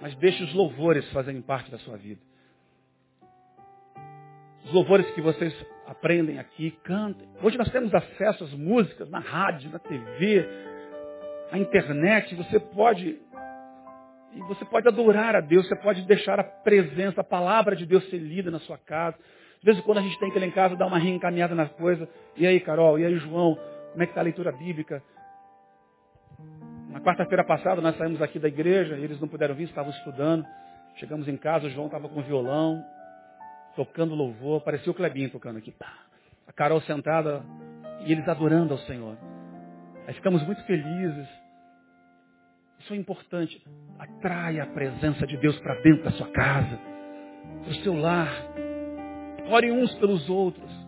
Speaker 2: mas deixe os louvores fazerem parte da sua vida. Os louvores que vocês aprendem aqui, cantem. Hoje nós temos acesso às músicas na rádio, na TV, na internet. Você pode e você pode adorar a Deus, você pode deixar a presença, a palavra de Deus ser lida na sua casa. De vez em quando a gente tem que ir lá em casa dar uma reencaminhada nas coisas. E aí, Carol? E aí, João? Como é que está a leitura bíblica? Na quarta-feira passada nós saímos aqui da igreja, eles não puderam vir, estavam estudando. Chegamos em casa, o João estava com violão, tocando louvor, parecia o Clebinho tocando aqui. A Carol sentada e eles adorando ao Senhor. Aí ficamos muito felizes. Isso é importante. Atraia a presença de Deus para dentro da sua casa, para o seu lar. Ore uns pelos outros.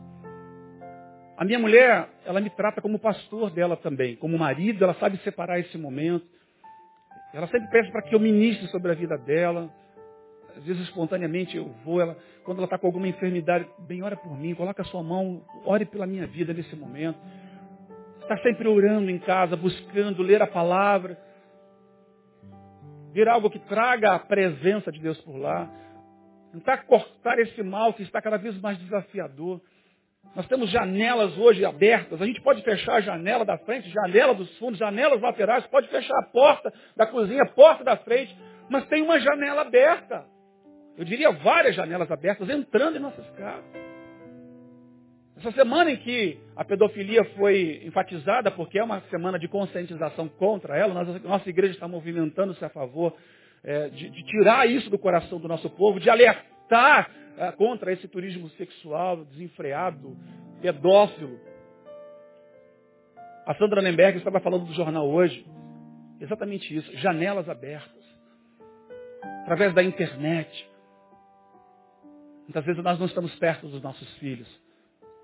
Speaker 2: A minha mulher, ela me trata como pastor dela também, como marido, ela sabe separar esse momento. Ela sempre pede para que eu ministre sobre a vida dela. Às vezes, espontaneamente, eu vou. Ela, quando ela está com alguma enfermidade, bem, ora por mim, coloca a sua mão, ore pela minha vida nesse momento. Está sempre orando em casa, buscando ler a palavra. Ver algo que traga a presença de Deus por lá. Tentar cortar esse mal que está cada vez mais desafiador. Nós temos janelas hoje abertas. A gente pode fechar a janela da frente, janela dos fundos, janelas laterais, pode fechar a porta da cozinha, a porta da frente, mas tem uma janela aberta. Eu diria várias janelas abertas entrando em nossas casas. Essa semana em que a pedofilia foi enfatizada, porque é uma semana de conscientização contra ela, nossa, nossa igreja está movimentando-se a favor é, de, de tirar isso do coração do nosso povo, de alertar contra esse turismo sexual desenfreado, pedófilo. A Sandra Nemberg estava falando do jornal hoje. Exatamente isso. Janelas abertas. Através da internet. Muitas vezes nós não estamos perto dos nossos filhos.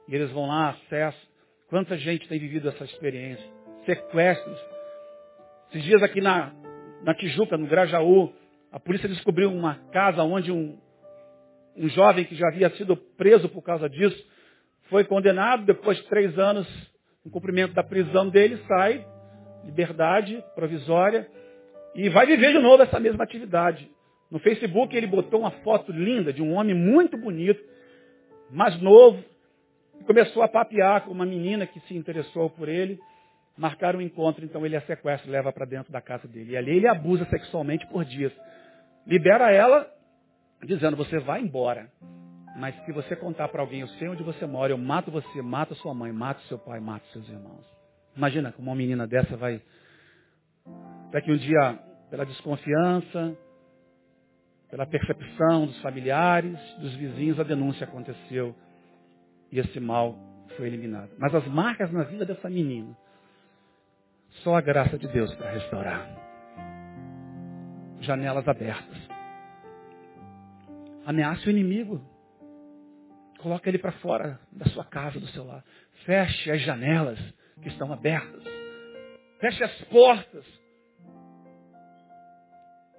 Speaker 2: E eles vão lá, acessam. Quanta gente tem vivido essa experiência? Sequestros. Esses dias aqui na, na Tijuca, no Grajaú, a polícia descobriu uma casa onde um, um jovem que já havia sido preso por causa disso, foi condenado, depois de três anos, no cumprimento da prisão dele, sai, liberdade provisória, e vai viver de novo essa mesma atividade. No Facebook ele botou uma foto linda de um homem muito bonito, mais novo, e começou a papear com uma menina que se interessou por ele, marcaram um encontro, então ele a sequestra, leva para dentro da casa dele. E ali ele abusa sexualmente por dias. Libera ela, dizendo, você vai embora. Mas se você contar para alguém, eu sei onde você mora, eu mato você, mato sua mãe, mato seu pai, mato seus irmãos. Imagina como uma menina dessa vai. Daqui um dia, pela desconfiança, pela percepção dos familiares, dos vizinhos, a denúncia aconteceu. E esse mal foi eliminado. Mas as marcas na vida dessa menina, só a graça de Deus para restaurar. Janelas abertas. Ameace o inimigo. Coloca ele para fora da sua casa, do seu lar. Feche as janelas que estão abertas. Feche as portas.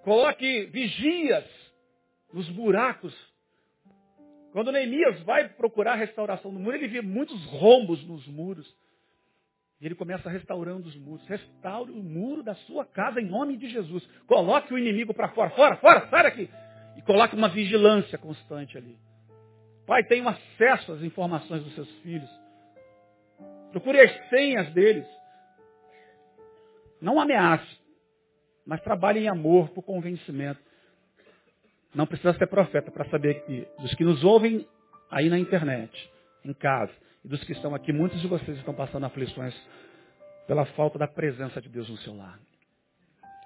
Speaker 2: Coloque vigias nos buracos. Quando Neemias vai procurar a restauração do muro, ele vê muitos rombos nos muros. E ele começa restaurando os muros. Restaure o muro da sua casa em nome de Jesus. Coloque o inimigo para fora. Fora, fora, sai daqui. E coloque uma vigilância constante ali. Pai, tenha acesso às informações dos seus filhos. Procure as senhas deles. Não ameace, mas trabalhe em amor, por convencimento. Não precisa ser profeta para saber que dos que nos ouvem aí na internet, em casa, e dos que estão aqui, muitos de vocês estão passando aflições pela falta da presença de Deus no seu lar.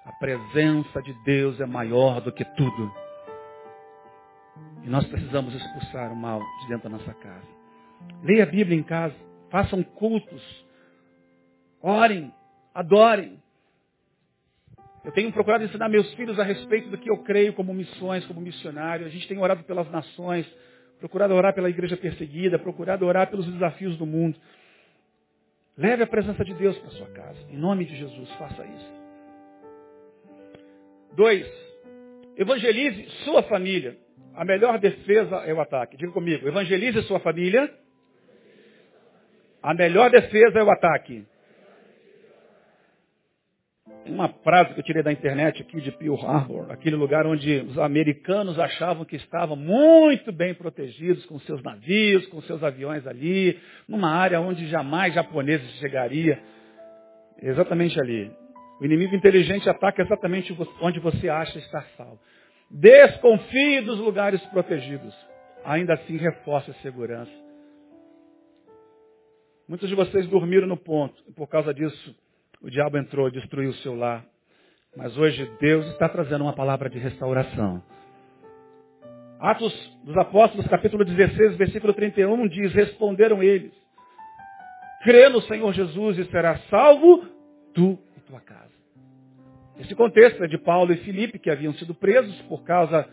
Speaker 2: A presença de Deus é maior do que tudo. E nós precisamos expulsar o mal de dentro da nossa casa. Leia a Bíblia em casa. Façam cultos. Orem. Adorem. Eu tenho procurado ensinar meus filhos a respeito do que eu creio como missões, como missionário. A gente tem orado pelas nações, procurado orar pela igreja perseguida, procurado orar pelos desafios do mundo. Leve a presença de Deus para sua casa. Em nome de Jesus, faça isso. Dois, evangelize sua família. A melhor defesa é o ataque. Diga comigo, evangelize sua família. A melhor defesa é o ataque. Uma frase que eu tirei da internet aqui de Pearl Harbor, aquele lugar onde os americanos achavam que estavam muito bem protegidos com seus navios, com seus aviões ali, numa área onde jamais japoneses chegaria. Exatamente ali. O inimigo inteligente ataca exatamente onde você acha estar salvo. Desconfie dos lugares protegidos. Ainda assim, reforce a segurança. Muitos de vocês dormiram no ponto. E por causa disso, o diabo entrou, destruiu o seu lar. Mas hoje Deus está trazendo uma palavra de restauração. Atos dos Apóstolos, capítulo 16, versículo 31, diz, responderam eles, crê no Senhor Jesus e será salvo tu e tua casa. Esse contexto é de Paulo e Filipe, que haviam sido presos por causa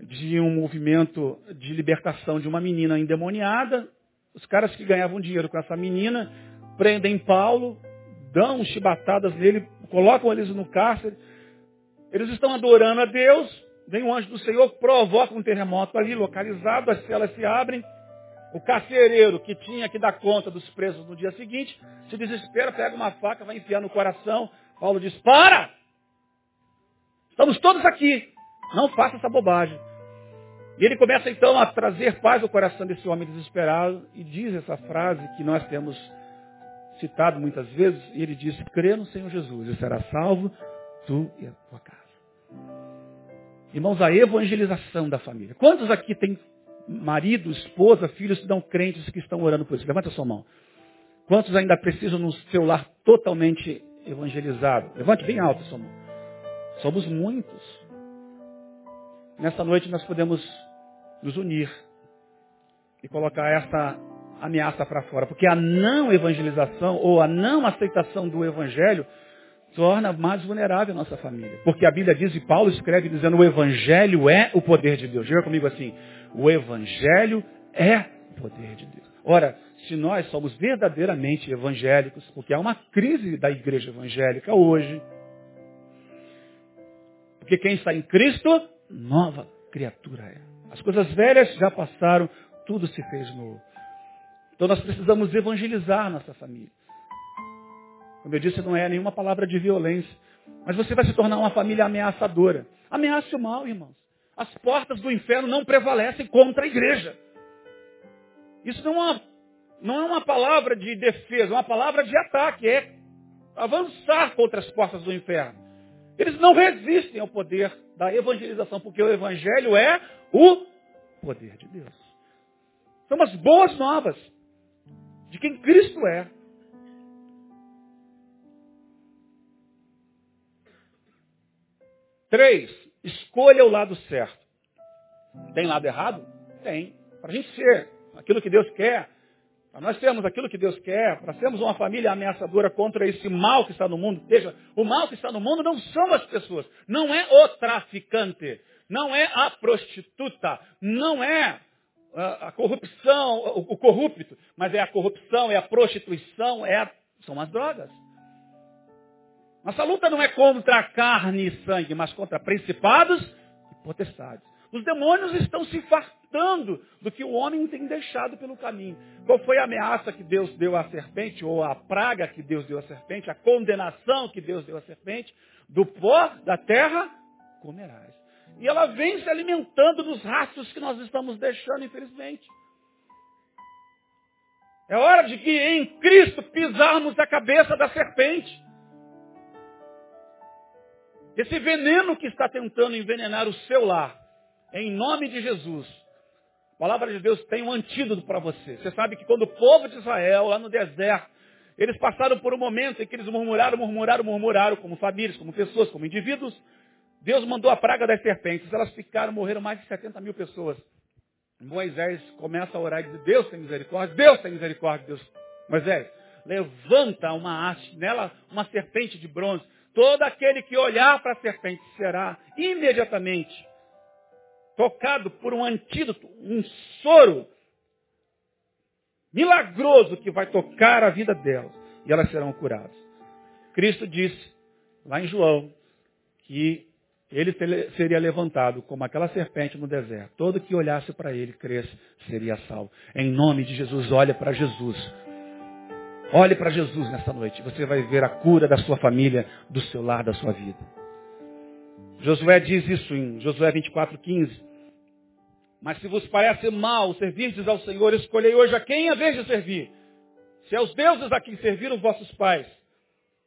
Speaker 2: de um movimento de libertação de uma menina endemoniada. Os caras que ganhavam dinheiro com essa menina prendem Paulo, dão chibatadas nele, colocam eles no cárcere. Eles estão adorando a Deus. Vem o anjo do Senhor, provoca um terremoto ali, localizado, as celas se abrem. O carcereiro que tinha que dar conta dos presos no dia seguinte, se desespera, pega uma faca, vai enfiar no coração. Paulo diz, para! Estamos todos aqui. Não faça essa bobagem. E ele começa então a trazer paz ao coração desse homem desesperado e diz essa frase que nós temos citado muitas vezes. E ele diz: crê no Senhor Jesus e será salvo tu e a tua casa. Irmãos, a evangelização da família. Quantos aqui tem marido, esposa, filhos que dão crentes que estão orando por isso? Levanta a sua mão. Quantos ainda precisam no seu lar totalmente evangelizado? Levante bem alto a sua mão. Somos muitos. Nessa noite nós podemos nos unir e colocar essa ameaça para fora, porque a não evangelização ou a não aceitação do evangelho torna mais vulnerável a nossa família. Porque a Bíblia diz, e Paulo escreve dizendo, o evangelho é o poder de Deus. Diga comigo assim, o evangelho é o poder de Deus. Ora, se nós somos verdadeiramente evangélicos, porque há uma crise da igreja evangélica hoje, porque quem está em Cristo, nova criatura é. As coisas velhas já passaram, tudo se fez novo. Então nós precisamos evangelizar nossa família. Como eu disse, não é nenhuma palavra de violência. Mas você vai se tornar uma família ameaçadora. Ameace o mal, irmãos. As portas do inferno não prevalecem contra a igreja. Isso não é uma, não é uma palavra de defesa, é uma palavra de ataque. É avançar contra as portas do inferno. Eles não resistem ao poder da evangelização, porque o evangelho é o poder de Deus. São as boas novas de quem Cristo é. Três, escolha o lado certo. Tem lado errado? Tem. Para a gente ser aquilo que Deus quer, para nós termos aquilo que Deus quer, para sermos uma família ameaçadora contra esse mal que está no mundo. Veja, o mal que está no mundo não são as pessoas, não é o traficante, não é a prostituta, não é a corrupção, o corrupto, mas é a corrupção, é a prostituição, é a, são as drogas. Nossa luta não é contra carne e sangue, mas contra principados e potestades. Os demônios estão se fartando do que o homem tem deixado pelo caminho. Qual foi a ameaça que Deus deu à serpente, ou a praga que Deus deu à serpente, a condenação que Deus deu à serpente? Do pó da terra comerás. E ela vem se alimentando dos rastros que nós estamos deixando, infelizmente. É hora de que em Cristo pisarmos a cabeça da serpente. Esse veneno que está tentando envenenar o seu lar, em nome de Jesus. A palavra de Deus tem um antídoto para você. Você sabe que quando o povo de Israel, lá no deserto, eles passaram por um momento em que eles murmuraram, murmuraram, murmuraram, como famílias, como pessoas, como indivíduos, Deus mandou a praga das serpentes. Elas ficaram, morreram mais de 70 mil pessoas. Moisés começa a orar e diz, Deus tem misericórdia, Deus tem misericórdia, Deus. Moisés, levanta uma haste, nela uma serpente de bronze. Todo aquele que olhar para a serpente será imediatamente tocado por um antídoto, um soro milagroso que vai tocar a vida delas. E elas serão curadas. Cristo disse, lá em João, que ele seria levantado como aquela serpente no deserto. Todo que olhasse para ele, cresce, seria salvo. Em nome de Jesus, olha para Jesus. Olhe para Jesus nessa noite. Você vai ver a cura da sua família, do seu lar, da sua vida. Josué diz isso em Josué 24, 15. Mas se vos parece mal servirdes ao Senhor, escolhei hoje a quem a vez de servir. Se aos deuses a quem serviram vossos pais,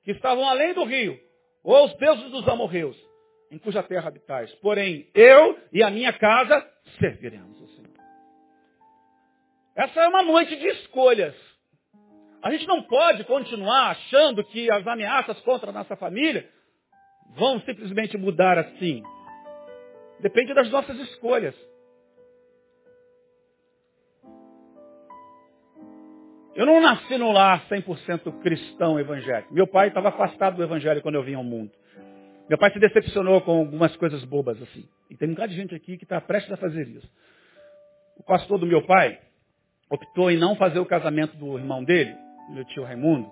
Speaker 2: que estavam além do rio, ou aos deuses dos amorreus, em cuja terra habitais. Porém, eu e a minha casa serviremos ao Senhor. Essa é uma noite de escolhas. A gente não pode continuar achando que as ameaças contra a nossa família vão simplesmente mudar assim. Depende das nossas escolhas. Eu não nasci num lar 100% cristão evangélico. Meu pai estava afastado do evangelho quando eu vim ao mundo. Meu pai se decepcionou com algumas coisas bobas assim. E tem um bocado de gente aqui que está prestes a fazer isso. O pastor do meu pai optou em não fazer o casamento do irmão dele, meu tio Raimundo,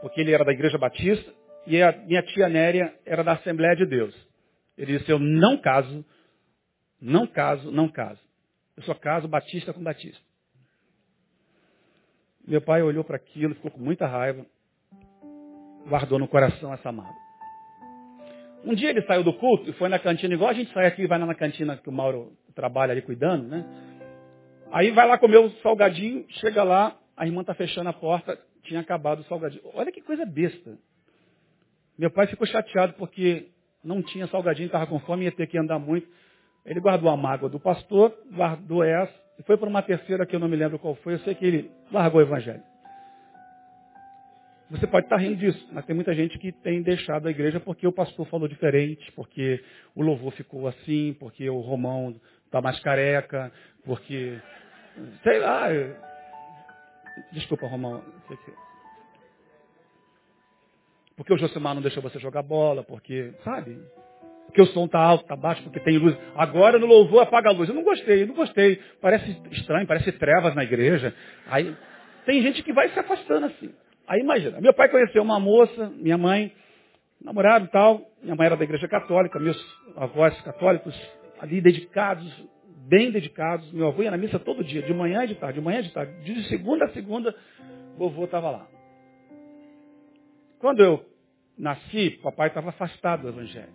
Speaker 2: porque ele era da igreja batista e a minha tia Néria era da Assembleia de Deus. Ele disse, eu não caso, não caso, não caso. Eu só caso batista com batista. Meu pai olhou para aquilo, ficou com muita raiva, guardou no coração essa mágoa. Um dia ele saiu do culto e foi na cantina, igual a gente sai aqui e vai na cantina que o Mauro trabalha ali cuidando, né? Aí vai lá comer o salgadinho, chega lá, a irmã está fechando a porta, tinha acabado o salgadinho. Olha que coisa besta. Meu pai ficou chateado porque não tinha salgadinho, estava com fome, ia ter que andar muito. Ele guardou a mágoa do pastor, guardou essa, e foi para uma terceira que eu não me lembro qual foi. Eu sei que ele largou o evangelho. Você pode estar rindo disso, mas tem muita gente que tem deixado a igreja porque o pastor falou diferente, porque o louvor ficou assim, porque o Romão está mais careca, porque, sei lá, Desculpa, Romão. Porque o Josimar não deixou você jogar bola, porque, sabe? Porque o som tá alto, tá baixo, porque tem luz. Agora no louvor apaga a luz. Eu não gostei, eu não gostei. Parece estranho, parece trevas na igreja. Aí tem gente que vai se afastando assim. Aí imagina, meu pai conheceu uma moça, minha mãe, namorado e tal. Minha mãe era da igreja católica, meus avós católicos ali dedicados, bem dedicados. Meu avô ia na missa todo dia, de manhã e de tarde, de manhã e de tarde. De segunda a segunda, vovô estava lá. Quando eu nasci, papai estava afastado do evangelho.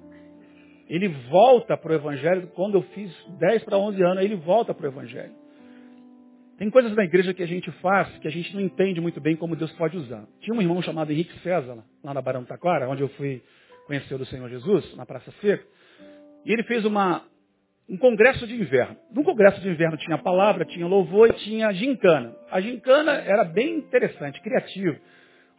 Speaker 2: Ele volta para o evangelho quando eu fiz 10 para 11 anos, ele volta para o evangelho. Tem coisas na igreja que a gente faz que a gente não entende muito bem como Deus pode usar. Tinha um irmão chamado Henrique César, lá na Barão Taquara, onde eu fui conhecer o Senhor Jesus, na Praça Seca. E ele fez uma, um congresso de inverno. No congresso de inverno tinha palavra, tinha louvor e tinha gincana. A gincana era bem interessante, criativa.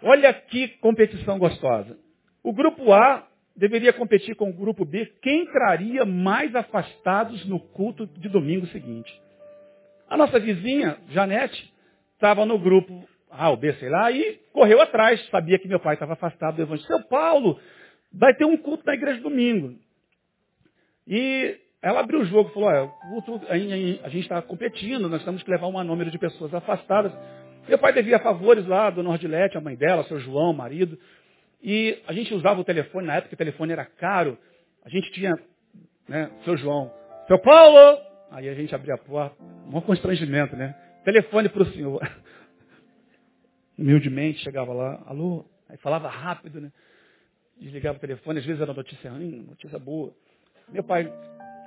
Speaker 2: Olha que competição gostosa. O grupo A deveria competir com o grupo B. Quem traria mais afastados no culto de domingo seguinte? A nossa vizinha, Janete, estava no grupo A ou B, sei lá, e correu atrás, sabia que meu pai estava afastado do Evangelho. Seu Paulo, vai ter um culto na igreja domingo. E ela abriu o jogo falou, olha, culto, a gente está competindo, nós temos que levar um número de pessoas afastadas. Meu pai devia favores lá do Nordilete, a mãe dela, seu João, marido. E a gente usava o telefone, na época o telefone era caro. A gente tinha, né, seu João, seu Paulo! Aí a gente abria a porta, um constrangimento, né? Telefone para o senhor. Humildemente chegava lá, alô, aí falava rápido, né? Desligava o telefone, às vezes era notícia ruim, notícia boa. Meu pai,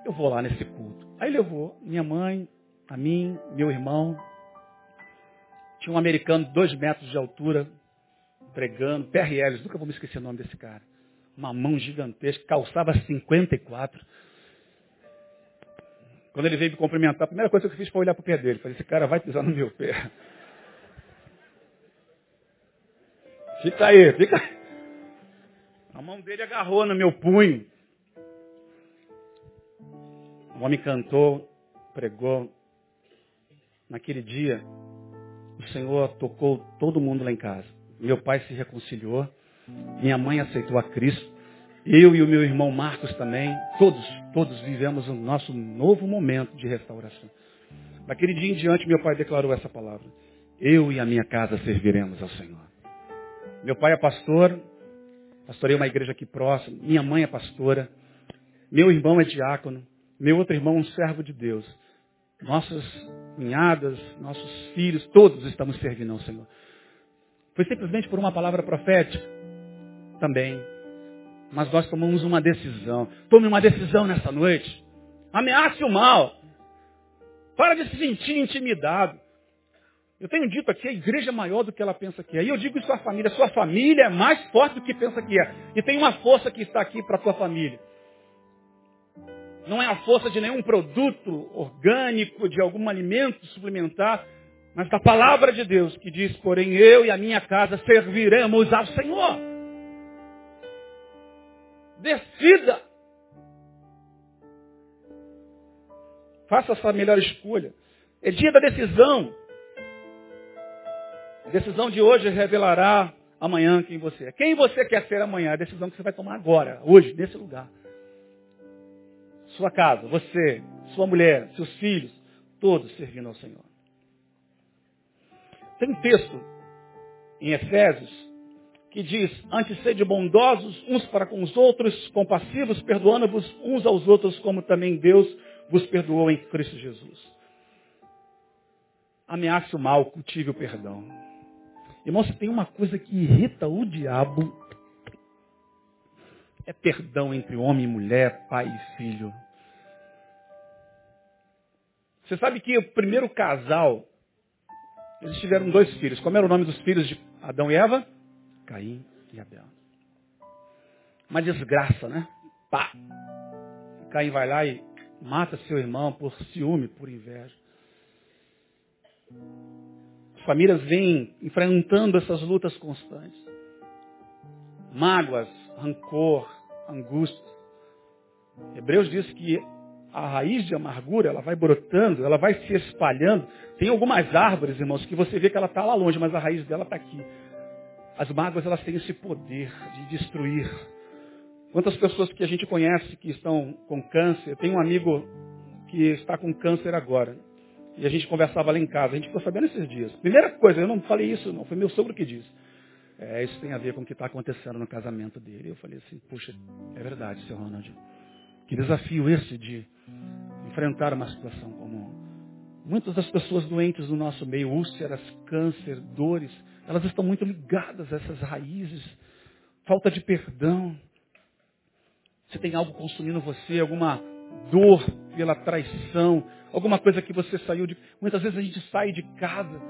Speaker 2: eu vou lá nesse culto. Aí levou minha mãe, a mim, meu irmão. Tinha um americano de dois metros de altura, pregando, PRL, nunca vou me esquecer o nome desse cara. Uma mão gigantesca, calçava 54. Quando ele veio me cumprimentar, a primeira coisa que eu fiz foi olhar para o pé dele. Falei, esse cara vai pisar no meu pé. Fica aí, fica aí. A mão dele agarrou no meu punho. O homem cantou, pregou. Naquele dia, o Senhor tocou todo mundo lá em casa. Meu pai se reconciliou. Minha mãe aceitou a Cristo. Eu e o meu irmão Marcos também, todos, todos vivemos o nosso novo momento de restauração. Naquele dia em diante, meu pai declarou essa palavra. Eu e a minha casa serviremos ao Senhor. Meu pai é pastor, pastorei uma igreja aqui próxima. Minha mãe é pastora. Meu irmão é diácono. Meu outro irmão é um servo de Deus. Nossas cunhadas, nossos filhos, todos estamos servindo ao Senhor. Foi simplesmente por uma palavra profética? Também mas nós tomamos uma decisão. Tome uma decisão nessa noite. Ameace o mal. Para de se sentir intimidado. Eu tenho dito aqui, a igreja é maior do que ela pensa que é. E eu digo isso à família. Sua família é mais forte do que pensa que é. E tem uma força que está aqui para a tua família. Não é a força de nenhum produto orgânico, de algum alimento suplementar, mas da palavra de Deus que diz, porém eu e a minha casa serviremos ao Senhor. Decida. Faça essa melhor escolha. É dia da decisão. A decisão de hoje revelará amanhã quem você é. Quem você quer ser amanhã? A decisão que você vai tomar agora, hoje, nesse lugar. Sua casa, você, sua mulher, seus filhos, todos servindo ao Senhor. Tem um texto em Efésios que diz, antes sede bondosos uns para com os outros, compassivos, perdoando-vos uns aos outros, como também Deus vos perdoou em Cristo Jesus. Ameace o mal, cultive o perdão. Irmão, se tem uma coisa que irrita o diabo, é perdão entre homem e mulher, pai e filho. Você sabe que o primeiro casal, eles tiveram dois filhos. Como era o nome dos filhos de Adão e Eva? Caim e Abel. Uma desgraça, né? Pá! Caim vai lá e mata seu irmão por ciúme, por inveja. As famílias vêm enfrentando essas lutas constantes. Mágoas, rancor, angústia. Hebreus diz que a raiz de amargura, ela vai brotando, ela vai se espalhando. Tem algumas árvores, irmãos, que você vê que ela está lá longe, mas a raiz dela está aqui. As mágoas, elas têm esse poder de destruir. Quantas pessoas que a gente conhece que estão com câncer? Tem um amigo que está com câncer agora. E a gente conversava lá em casa. A gente ficou sabendo esses dias. Primeira coisa, eu não falei isso, não. Foi meu sogro que disse. É, isso tem a ver com o que está acontecendo no casamento dele. Eu falei assim, puxa, é verdade, seu Ronald. Que desafio esse de enfrentar uma situação comum. Muitas das pessoas doentes do nosso meio, úlceras, câncer, dores, elas estão muito ligadas a essas raízes. Falta de perdão. Se tem algo consumindo você, alguma dor pela traição, alguma coisa que você saiu de. Muitas vezes a gente sai de casa.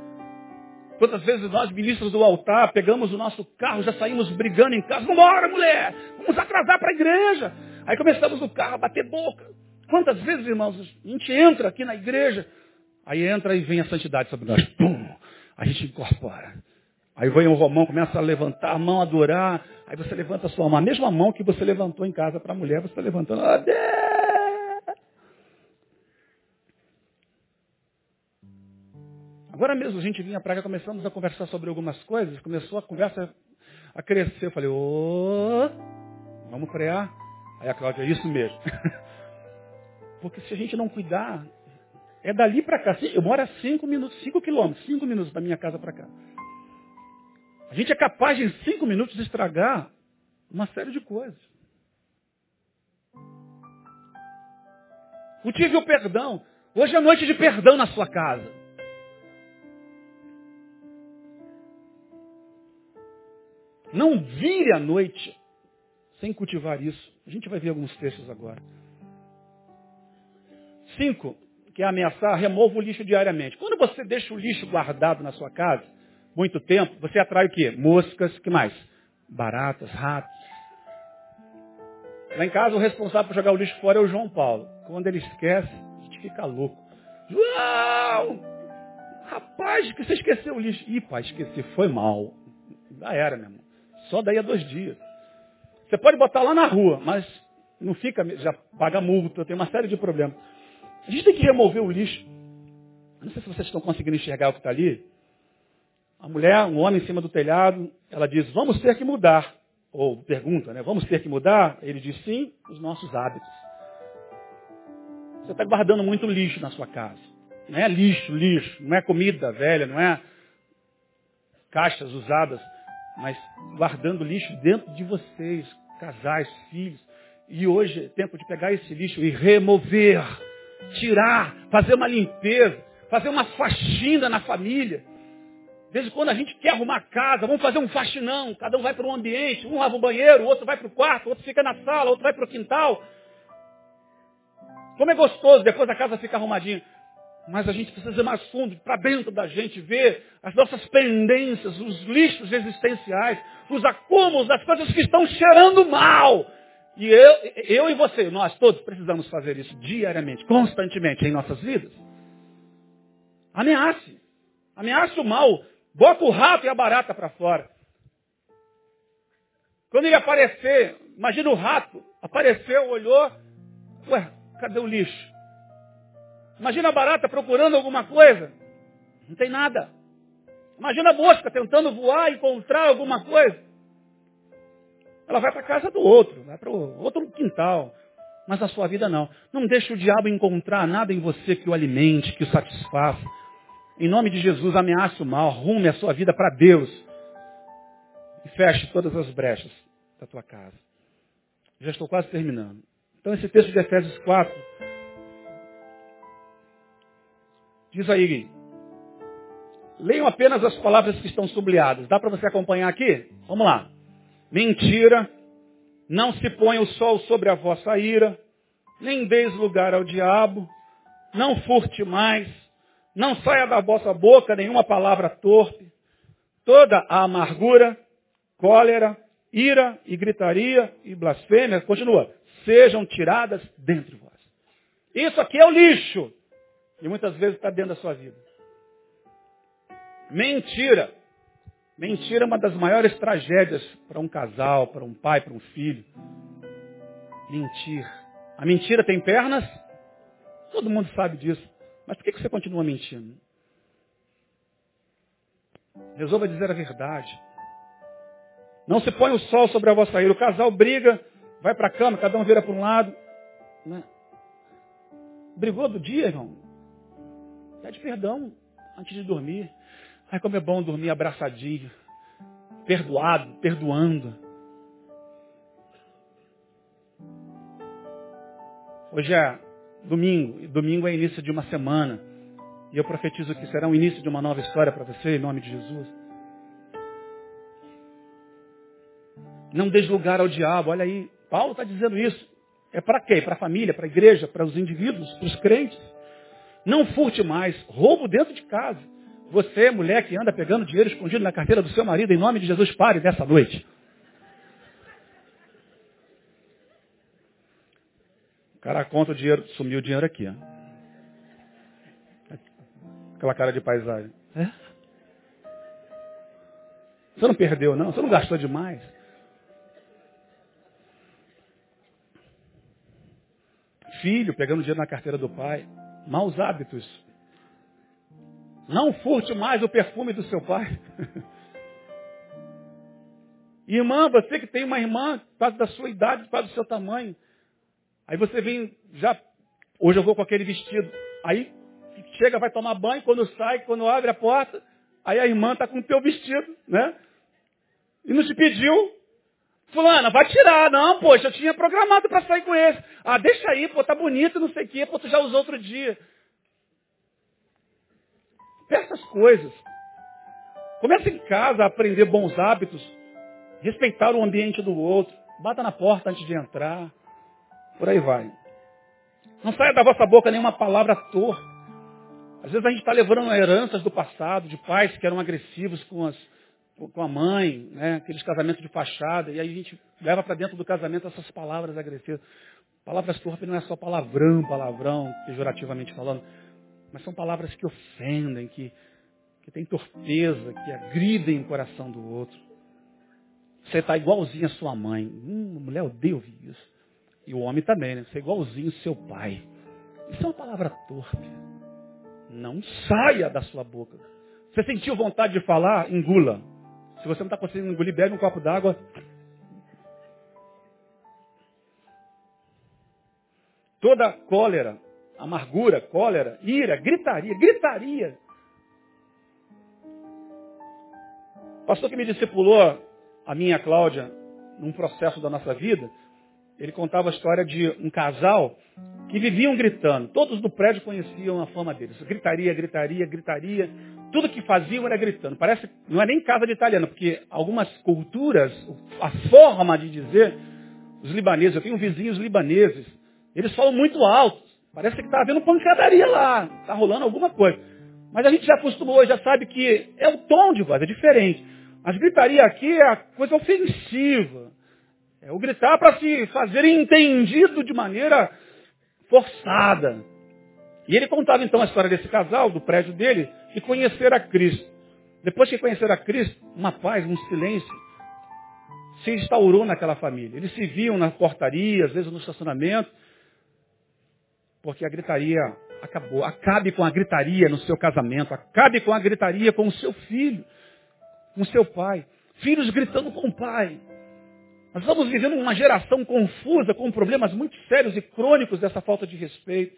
Speaker 2: Quantas vezes nós, ministros do altar, pegamos o nosso carro, já saímos brigando em casa. Vambora, mulher! Vamos atrasar para a igreja. Aí começamos no carro a bater boca. Quantas vezes, irmãos, a gente entra aqui na igreja, aí entra e vem a santidade sobre nós. Pum! A gente incorpora. Aí vem o Romão, começa a levantar a mão, adorar. Aí você levanta a sua mão. A mesma mão que você levantou em casa para a mulher, você está levantando. Deus! Agora mesmo a gente vinha para cá, começamos a conversar sobre algumas coisas, começou a conversa a crescer. Eu falei, ô, vamos frear. Aí a Cláudia, é isso mesmo. Porque se a gente não cuidar, é dali para cá. Eu moro a cinco minutos, cinco quilômetros, cinco minutos da minha casa para cá. A gente é capaz de, em cinco minutos, estragar uma série de coisas. Cultive o perdão. Hoje é noite de perdão na sua casa. Não vire a noite sem cultivar isso. A gente vai ver alguns textos agora. Cinco, que é ameaçar, remova o lixo diariamente. Quando você deixa o lixo guardado na sua casa, muito tempo, você atrai o quê? Moscas, que mais? Baratas, ratos. Lá em casa, o responsável por jogar o lixo fora é o João Paulo. Quando ele esquece, a gente fica louco. João! Rapaz, que você esqueceu o lixo. Ih, pai, esqueci, foi mal. Já era, meu irmão. Só daí a dois dias. Você pode botar lá na rua, mas não fica, já paga multa, tem uma série de problemas. A gente tem que remover o lixo. Não sei se vocês estão conseguindo enxergar o que está ali. A mulher, um homem em cima do telhado, ela diz, vamos ter que mudar. Ou pergunta, né? Vamos ter que mudar? Ele diz, sim, os nossos hábitos. Você está guardando muito lixo na sua casa. Não é lixo, lixo. Não é comida velha, não é caixas usadas. Mas guardando lixo dentro de vocês casais, filhos. E hoje é tempo de pegar esse lixo e remover, tirar, fazer uma limpeza, fazer uma faxina na família. De vez em quando a gente quer arrumar a casa, vamos fazer um faxinão, cada um vai para um ambiente, um lava o banheiro, o outro vai para o quarto, outro fica na sala, outro vai para o quintal. Como é gostoso depois a casa fica arrumadinha. Mas a gente precisa ir mais fundo, para dentro da gente, ver as nossas pendências, os lixos existenciais, os acúmulos das coisas que estão cheirando mal. E eu, eu e você, nós todos precisamos fazer isso diariamente, constantemente em nossas vidas. Ameace. Ameace o mal. Bota o rato e a barata para fora. Quando ele aparecer, imagina o rato, apareceu, olhou, ué, cadê o lixo? Imagina a barata procurando alguma coisa. Não tem nada. Imagina a mosca tentando voar, encontrar alguma coisa. Ela vai para a casa do outro, vai para o outro quintal. Mas a sua vida não. Não deixe o diabo encontrar nada em você que o alimente, que o satisfaça. Em nome de Jesus, ameace o mal, arrume a sua vida para Deus. E feche todas as brechas da tua casa. Já estou quase terminando. Então esse texto de Efésios 4 Diz aí, leiam apenas as palavras que estão sublinhadas. Dá para você acompanhar aqui? Vamos lá. Mentira, não se ponha o sol sobre a vossa ira, nem deis lugar ao diabo, não furte mais, não saia da vossa boca nenhuma palavra torpe, toda a amargura, cólera, ira e gritaria e blasfêmia, continua, sejam tiradas dentre vós. Isso aqui é o lixo. E muitas vezes está dentro da sua vida. Mentira. Mentira é uma das maiores tragédias para um casal, para um pai, para um filho. Mentir. A mentira tem pernas? Todo mundo sabe disso. Mas por que você continua mentindo? Resolva dizer a verdade. Não se põe o sol sobre a vossa ira. O casal briga, vai para a cama, cada um vira para um lado. Né? Brigou do dia, irmão? Pede perdão antes de dormir. Ai, como é bom dormir abraçadinho, perdoado, perdoando. Hoje é domingo, e domingo é início de uma semana. E eu profetizo que será o início de uma nova história para você, em nome de Jesus. Não deslugar ao diabo, olha aí, Paulo está dizendo isso. É para quê? Para a família, para a igreja, para os indivíduos, para os crentes. Não furte mais, roubo dentro de casa. Você, mulher que anda pegando dinheiro escondido na carteira do seu marido, em nome de Jesus, pare nessa noite. O cara conta o dinheiro, sumiu o dinheiro aqui. Ó. Aquela cara de paisagem. É? Você não perdeu, não? Você não gastou demais? Filho pegando dinheiro na carteira do pai. Maus hábitos. Não furte mais o perfume do seu pai. Irmã, você que tem uma irmã, causa da sua idade, causa do seu tamanho. Aí você vem, já, hoje eu vou com aquele vestido. Aí chega, vai tomar banho, quando sai, quando abre a porta, aí a irmã está com o teu vestido, né? E não te pediu. Fulana, vai tirar. Não, poxa, eu tinha programado para sair com esse. Ah, deixa aí, pô, tá bonito, não sei o quê, pô, tu já usou outro dia. Peça as coisas. Comece em casa a aprender bons hábitos, respeitar o ambiente do outro, bata na porta antes de entrar. Por aí vai. Não saia da vossa boca nenhuma palavra torta. Às vezes a gente está levando heranças do passado, de pais que eram agressivos com, as, com a mãe, né? aqueles casamentos de fachada, e aí a gente leva para dentro do casamento essas palavras agressivas. Palavras torpes não é só palavrão, palavrão, pejorativamente falando, mas são palavras que ofendem, que, que têm torpeza, que agridem o coração do outro. Você está igualzinho a sua mãe. Hum, mulher odeia ouvir isso. E o homem também, né? Você é igualzinho ao seu pai. Isso é uma palavra torpe. Não saia da sua boca. Você sentiu vontade de falar? Engula. Se você não está conseguindo engolir, bebe um copo d'água. Toda cólera, amargura, cólera, ira, gritaria, gritaria. O pastor que me discipulou, a minha Cláudia, num processo da nossa vida, ele contava a história de um casal que viviam gritando. Todos do prédio conheciam a fama deles. Gritaria, gritaria, gritaria. Tudo que faziam era gritando. Parece, não é nem casa de italiano, porque algumas culturas, a forma de dizer, os libaneses, eu tenho vizinhos libaneses, eles falam muito alto. Parece que está havendo pancadaria lá, está rolando alguma coisa. Mas a gente já acostumou, já sabe que é o tom de voz, é diferente. Mas gritaria aqui é a coisa ofensiva. É o gritar para se fazer entendido de maneira forçada. E ele contava então a história desse casal, do prédio dele, e conhecer a Cristo. Depois que conhecer a Cristo, uma paz, um silêncio, se instaurou naquela família. Eles se viam na portaria, às vezes no estacionamento, porque a gritaria acabou. Acabe com a gritaria no seu casamento, acabe com a gritaria com o seu filho, com o seu pai. Filhos gritando com o pai, nós estamos vivendo uma geração confusa, com problemas muito sérios e crônicos dessa falta de respeito.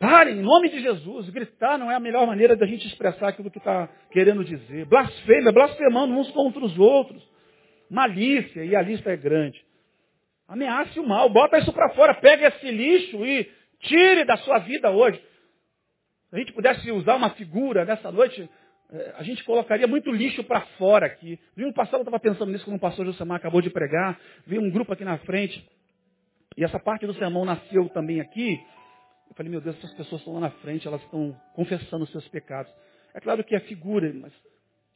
Speaker 2: Parem, em nome de Jesus. Gritar não é a melhor maneira da gente expressar aquilo que está querendo dizer. Blasfêmia, blasfemando uns contra os outros. Malícia, e a lista é grande. Ameace o mal, bota isso para fora, pega esse lixo e tire da sua vida hoje. Se a gente pudesse usar uma figura nessa noite, a gente colocaria muito lixo para fora aqui. Um passado, eu estava pensando nisso quando o pastor Josemar acabou de pregar, vi um grupo aqui na frente, e essa parte do sermão nasceu também aqui. Eu falei, meu Deus, essas pessoas estão lá na frente, elas estão confessando os seus pecados. É claro que é figura, mas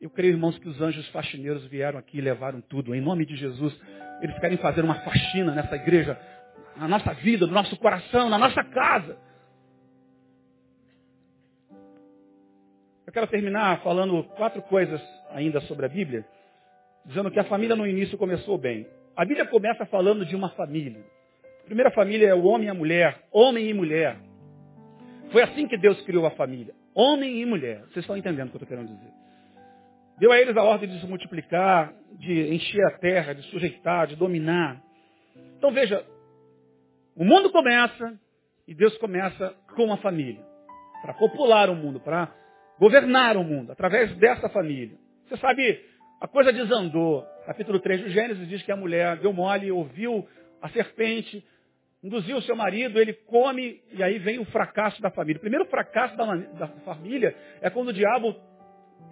Speaker 2: eu creio, irmãos, que os anjos faxineiros vieram aqui e levaram tudo. Em nome de Jesus, eles querem fazer uma faxina nessa igreja, na nossa vida, no nosso coração, na nossa casa. Quero terminar falando quatro coisas ainda sobre a Bíblia, dizendo que a família no início começou bem. A Bíblia começa falando de uma família. A primeira família é o homem e a mulher, homem e mulher. Foi assim que Deus criou a família. Homem e mulher. Vocês estão entendendo o que eu estou querendo dizer. Deu a eles a ordem de se multiplicar, de encher a terra, de sujeitar, de dominar. Então veja, o mundo começa e Deus começa com a família. Para popular o mundo, para governar o mundo, através dessa família. Você sabe, a coisa desandou. Capítulo 3 do Gênesis diz que a mulher deu mole, ouviu a serpente, induziu o seu marido, ele come, e aí vem o fracasso da família. O primeiro fracasso da, da família é quando o diabo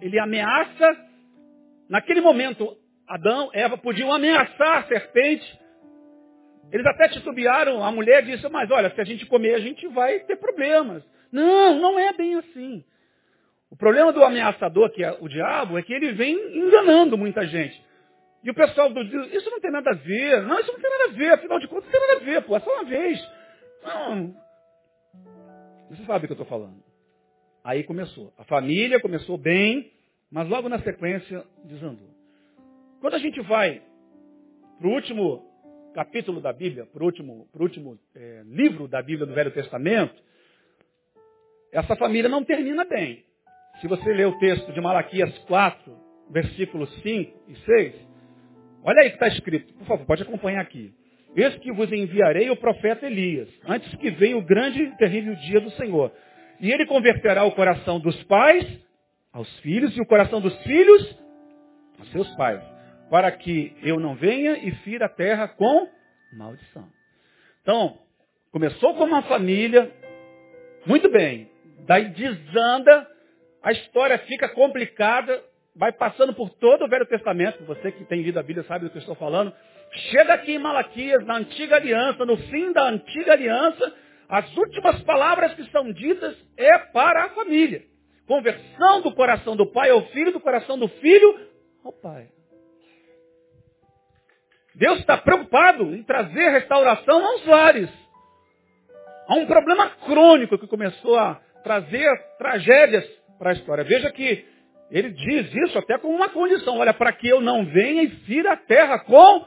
Speaker 2: ele ameaça, naquele momento, Adão, Eva podiam ameaçar a serpente. Eles até titubearam, a mulher disse, mas olha, se a gente comer, a gente vai ter problemas. Não, não é bem assim. O problema do ameaçador, que é o diabo, é que ele vem enganando muita gente. E o pessoal do isso não tem nada a ver. Não, isso não tem nada a ver. Afinal de contas, não tem nada a ver, pô. É só uma vez. Não. Você sabe o que eu estou falando. Aí começou. A família começou bem, mas logo na sequência desandou. Quando a gente vai para o último capítulo da Bíblia, para o último, pro último é, livro da Bíblia do Velho Testamento, essa família não termina bem. Se você ler o texto de Malaquias 4, versículos 5 e 6, olha aí que está escrito. Por favor, pode acompanhar aqui. Eis que vos enviarei o profeta Elias, antes que venha o grande e terrível dia do Senhor. E ele converterá o coração dos pais aos filhos e o coração dos filhos aos seus pais, para que eu não venha e fira a terra com maldição. Então, começou com uma família, muito bem, daí desanda, a história fica complicada, vai passando por todo o Velho Testamento, você que tem lido a Bíblia sabe do que eu estou falando, chega aqui em Malaquias, na antiga aliança, no fim da antiga aliança, as últimas palavras que são ditas é para a família. Conversão do coração do pai ao filho, do coração do filho ao pai. Deus está preocupado em trazer restauração aos lares. Há um problema crônico que começou a trazer tragédias para a história. Veja que ele diz isso até com uma condição. Olha, para que eu não venha e fira a terra com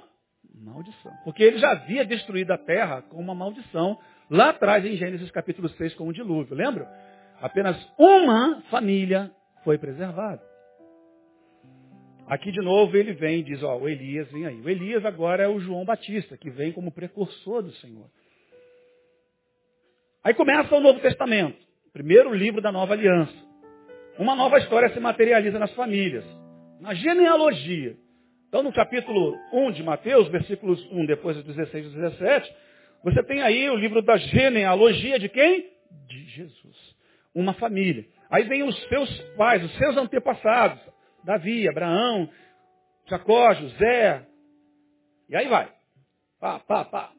Speaker 2: maldição. Porque ele já havia destruído a terra com uma maldição lá atrás em Gênesis capítulo 6 com o dilúvio. Lembra? Apenas uma família foi preservada. Aqui de novo ele vem e diz, ó, o Elias vem aí. O Elias agora é o João Batista, que vem como precursor do Senhor. Aí começa o Novo Testamento, primeiro livro da nova aliança. Uma nova história se materializa nas famílias, na genealogia. Então no capítulo 1 de Mateus, versículos 1, depois dos 16 e 17, você tem aí o livro da genealogia de quem? De Jesus. Uma família. Aí vem os seus pais, os seus antepassados. Davi, Abraão, Jacó, José. E aí vai. Pá, pá, pá.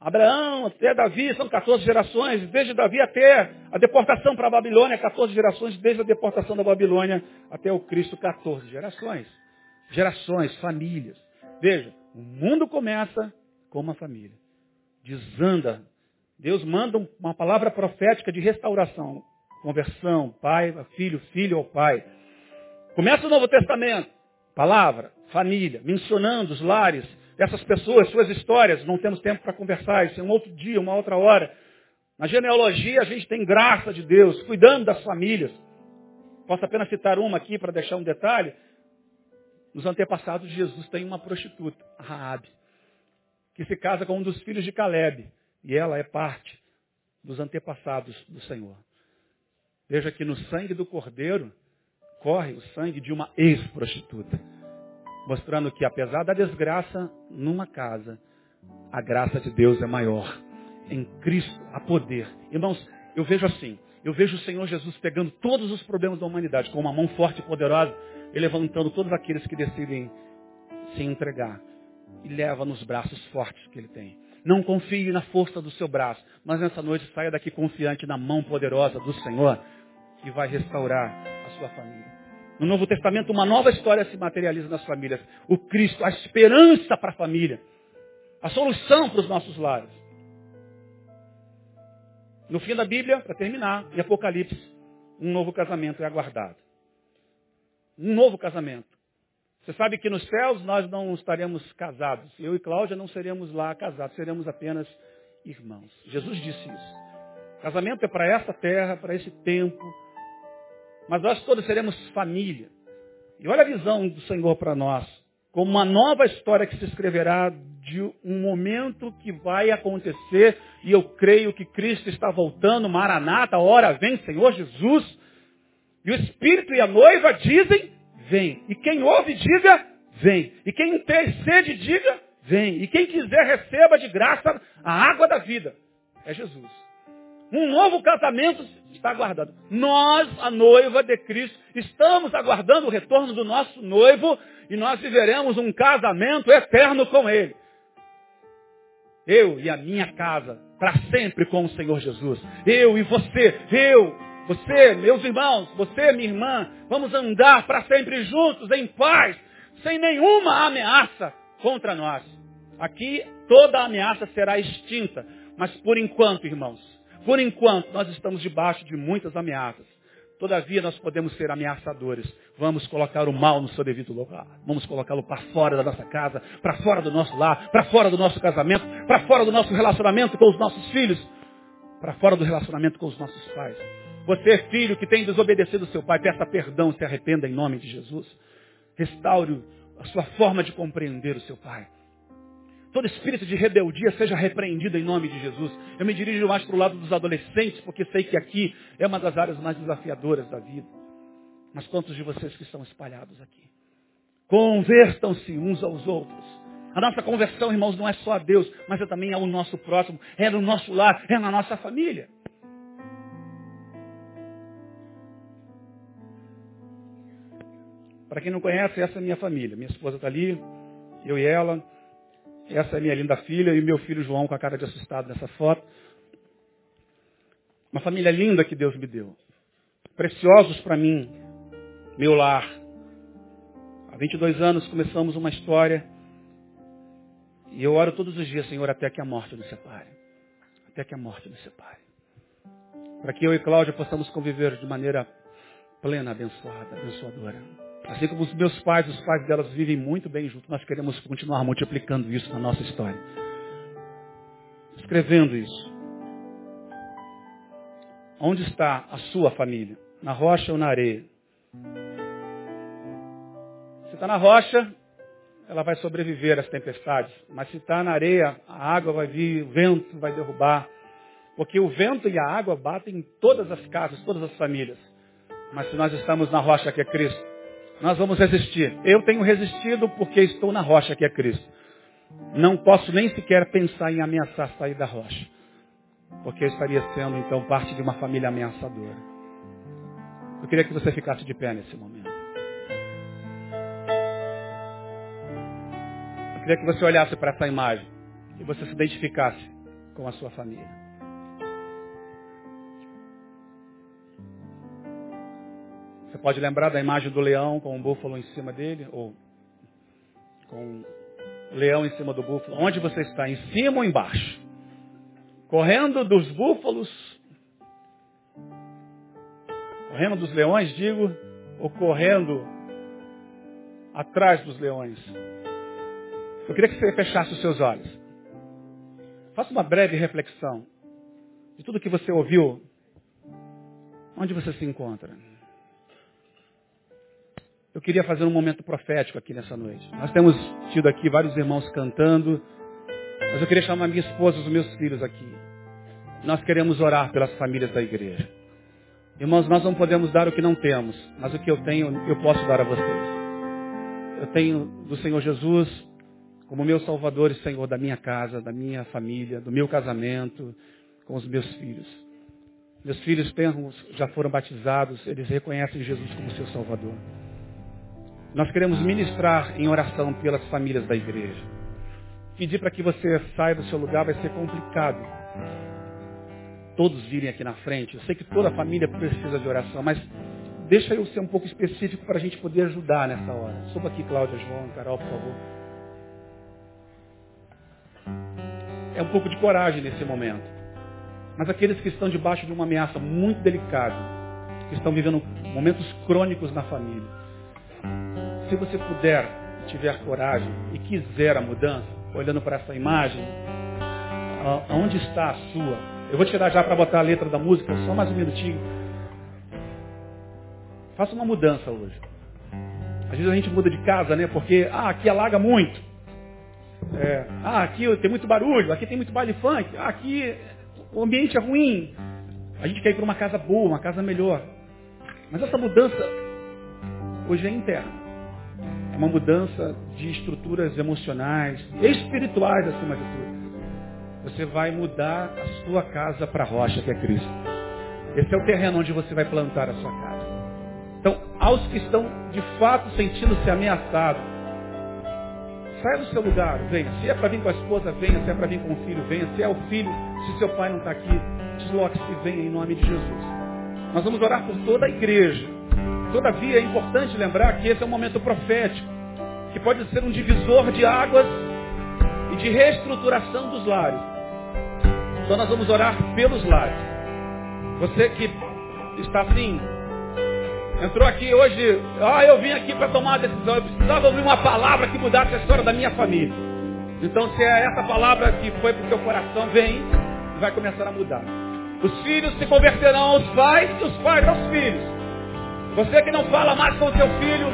Speaker 2: Abraão até Davi são 14 gerações, desde Davi até a deportação para a Babilônia, 14 gerações, desde a deportação da Babilônia até o Cristo, 14 gerações. Gerações, famílias. Veja, o mundo começa com uma família. Desanda. Deus manda uma palavra profética de restauração, conversão, pai, filho, filho ao pai. Começa o Novo Testamento. Palavra, família, mencionando os lares dessas pessoas, suas histórias. Não temos tempo para conversar, isso é um outro dia, uma outra hora. Na genealogia a gente tem graça de Deus, cuidando das famílias. Posso apenas citar uma aqui para deixar um detalhe. Nos antepassados de Jesus tem uma prostituta, a Raabe, que se casa com um dos filhos de Caleb. E ela é parte dos antepassados do Senhor. Veja que no sangue do cordeiro corre o sangue de uma ex-prostituta. Mostrando que apesar da desgraça numa casa, a graça de Deus é maior. Em Cristo há poder. Irmãos, eu vejo assim. Eu vejo o Senhor Jesus pegando todos os problemas da humanidade com uma mão forte e poderosa e levantando todos aqueles que decidem se entregar. E leva nos braços fortes que ele tem. Não confie na força do seu braço, mas nessa noite saia daqui confiante na mão poderosa do Senhor que vai restaurar a sua família. No Novo Testamento, uma nova história se materializa nas famílias. O Cristo, a esperança para a família. A solução para os nossos lares. No fim da Bíblia, para terminar, em Apocalipse, um novo casamento é aguardado. Um novo casamento. Você sabe que nos céus nós não estaremos casados. Eu e Cláudia não seremos lá casados, seremos apenas irmãos. Jesus disse isso. Casamento é para essa terra, para esse tempo. Mas nós todos seremos família. E olha a visão do Senhor para nós. Como uma nova história que se escreverá de um momento que vai acontecer. E eu creio que Cristo está voltando. Maranata, hora vem, Senhor Jesus. E o Espírito e a noiva dizem, vem. E quem ouve, diga, vem. E quem tem sede, diga, vem. E quem quiser, receba de graça a água da vida. É Jesus. Um novo casamento está aguardando. Nós, a noiva de Cristo, estamos aguardando o retorno do nosso noivo e nós viveremos um casamento eterno com Ele. Eu e a minha casa, para sempre com o Senhor Jesus. Eu e você, eu, você, meus irmãos, você, minha irmã, vamos andar para sempre juntos, em paz, sem nenhuma ameaça contra nós. Aqui toda ameaça será extinta. Mas por enquanto, irmãos, por enquanto, nós estamos debaixo de muitas ameaças. Todavia, nós podemos ser ameaçadores. Vamos colocar o mal no seu devido lugar. Vamos colocá-lo para fora da nossa casa, para fora do nosso lar, para fora do nosso casamento, para fora do nosso relacionamento com os nossos filhos, para fora do relacionamento com os nossos pais. Você, filho que tem desobedecido seu pai, peça perdão, se arrependa em nome de Jesus. Restaure a sua forma de compreender o seu pai. Todo espírito de rebeldia seja repreendido em nome de Jesus. Eu me dirijo mais para o lado dos adolescentes, porque sei que aqui é uma das áreas mais desafiadoras da vida. Mas quantos de vocês que estão espalhados aqui? Convertam-se uns aos outros. A nossa conversão, irmãos, não é só a Deus, mas é também ao nosso próximo, é no nosso lar, é na nossa família. Para quem não conhece, essa é a minha família. Minha esposa está ali, eu e ela. Essa é minha linda filha e meu filho João com a cara de assustado nessa foto. Uma família linda que Deus me deu. Preciosos para mim, meu lar. Há 22 anos começamos uma história e eu oro todos os dias, Senhor, até que a morte nos separe. Até que a morte nos separe. Para que eu e Cláudia possamos conviver de maneira plena, abençoada, abençoadora. Assim como os meus pais, os pais delas vivem muito bem juntos, nós queremos continuar multiplicando isso na nossa história. Escrevendo isso. Onde está a sua família? Na rocha ou na areia? Se está na rocha, ela vai sobreviver às tempestades. Mas se está na areia, a água vai vir, o vento vai derrubar. Porque o vento e a água batem em todas as casas, todas as famílias. Mas se nós estamos na rocha que é Cristo, nós vamos resistir. Eu tenho resistido porque estou na rocha que é Cristo. Não posso nem sequer pensar em ameaçar sair da rocha. Porque eu estaria sendo, então, parte de uma família ameaçadora. Eu queria que você ficasse de pé nesse momento. Eu queria que você olhasse para essa imagem e você se identificasse com a sua família. Pode lembrar da imagem do leão com um búfalo em cima dele, ou com o leão em cima do búfalo. Onde você está? Em cima ou embaixo? Correndo dos búfalos, correndo dos leões, digo, ou correndo atrás dos leões? Eu queria que você fechasse os seus olhos. Faça uma breve reflexão de tudo que você ouviu. Onde você se encontra? Eu queria fazer um momento profético aqui nessa noite. Nós temos tido aqui vários irmãos cantando, mas eu queria chamar minha esposa e os meus filhos aqui. Nós queremos orar pelas famílias da igreja. Irmãos, nós não podemos dar o que não temos, mas o que eu tenho, eu posso dar a vocês. Eu tenho do Senhor Jesus como meu Salvador e Senhor da minha casa, da minha família, do meu casamento, com os meus filhos. Meus filhos já foram batizados, eles reconhecem Jesus como seu Salvador. Nós queremos ministrar em oração pelas famílias da igreja. Pedir para que você saia do seu lugar vai ser complicado. Todos virem aqui na frente. Eu sei que toda a família precisa de oração, mas deixa eu ser um pouco específico para a gente poder ajudar nessa hora. Suba aqui, Cláudia, João, Carol, por favor. É um pouco de coragem nesse momento. Mas aqueles que estão debaixo de uma ameaça muito delicada, que estão vivendo momentos crônicos na família, se você puder, tiver coragem e quiser a mudança, olhando para essa imagem, onde está a sua Eu vou tirar já para botar a letra da música, só mais um minutinho. Faça uma mudança hoje. Às vezes a gente muda de casa, né? Porque, ah, aqui alaga muito. É, ah, aqui tem muito barulho, aqui tem muito baile funk, ah, aqui o ambiente é ruim. A gente quer ir para uma casa boa, uma casa melhor. Mas essa mudança hoje é interna. Uma mudança de estruturas emocionais, espirituais acima de tudo. Você vai mudar a sua casa para a rocha que é Cristo. Esse é o terreno onde você vai plantar a sua casa. Então, aos que estão de fato sentindo-se ameaçados, saia do seu lugar, venha. Se é para vir com a esposa, venha. Se é para vir com o filho, venha. Se é o filho, se seu pai não está aqui, desloque-se e venha em nome de Jesus. Nós vamos orar por toda a igreja. Todavia, é importante lembrar que esse é um momento profético, que pode ser um divisor de águas e de reestruturação dos lares. Então nós vamos orar pelos lares. Você que está assim, entrou aqui hoje, ah, eu vim aqui para tomar uma decisão, eu precisava ouvir uma palavra que mudasse a história da minha família. Então se é essa palavra que foi para o seu coração, vem e vai começar a mudar. Os filhos se converterão aos pais e os pais aos filhos. Você que não fala mais com o seu filho,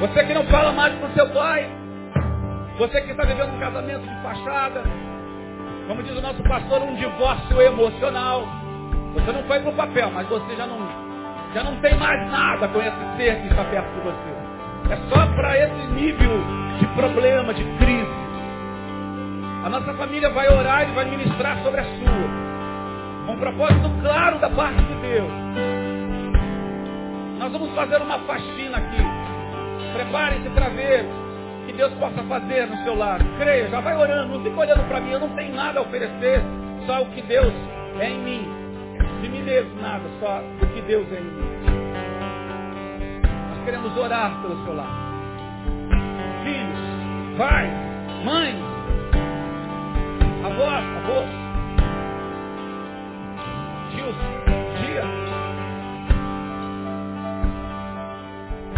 Speaker 2: você que não fala mais com o seu pai, você que está vivendo um casamento de fachada, como diz o nosso pastor, um divórcio emocional. Você não foi para o papel, mas você já não, já não tem mais nada com esse ser que está perto de você. É só para esse nível de problema, de crise. A nossa família vai orar e vai ministrar sobre a sua. Com um propósito claro da parte de Deus. Nós vamos fazer uma faxina aqui. Prepare-se para ver que Deus possa fazer no seu lar. Creia, já vai orando, não fica olhando para mim, eu não tenho nada a oferecer, só o que Deus é em mim. De mim mesmo nada, só o que Deus é em mim. Nós queremos orar pelo seu lar. Filhos, pais, mães, avós, avós, tios,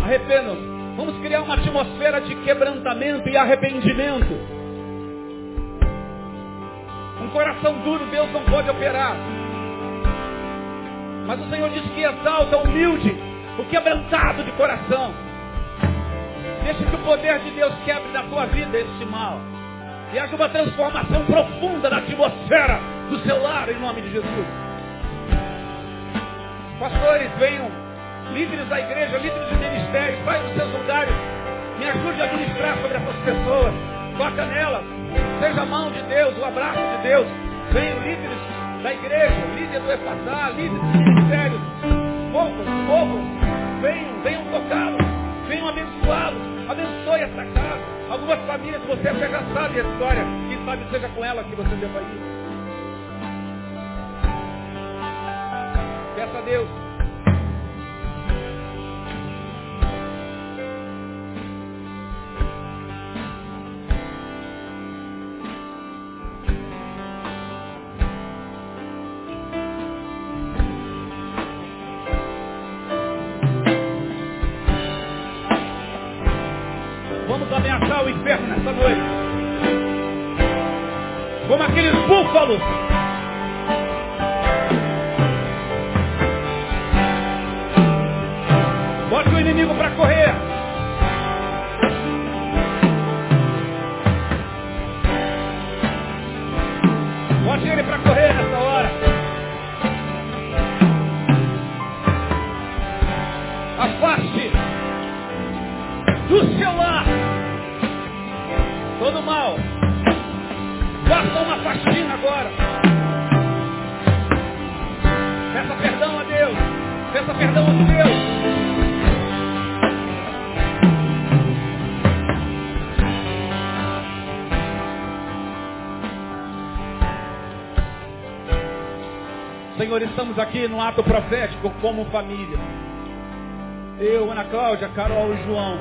Speaker 2: Arrependam-se Vamos criar uma atmosfera de quebrantamento e arrependimento. Um coração duro Deus não pode operar. Mas o Senhor diz que exalta o humilde, o quebrantado de coração. Deixa que o poder de Deus quebre na tua vida este mal. E haja uma transformação profunda na atmosfera do seu lar, em nome de Jesus. Pastores, venham líderes da igreja, líderes de ministérios, vai nos seus lugares, me ajude a ministrar sobre essas pessoas, toca nelas, seja a mão de Deus, o abraço de Deus, venham líderes da igreja, líderes do EFASA, líderes de ministérios, povos, povos, venham, venham tocá-los, venham abençoá-los, abençoe essa casa, algumas famílias você até já sabe a história, quem sabe seja com ela que você deva ir. Peça a Deus Senhor, estamos aqui no ato profético como família. Eu, Ana Cláudia, Carol e João.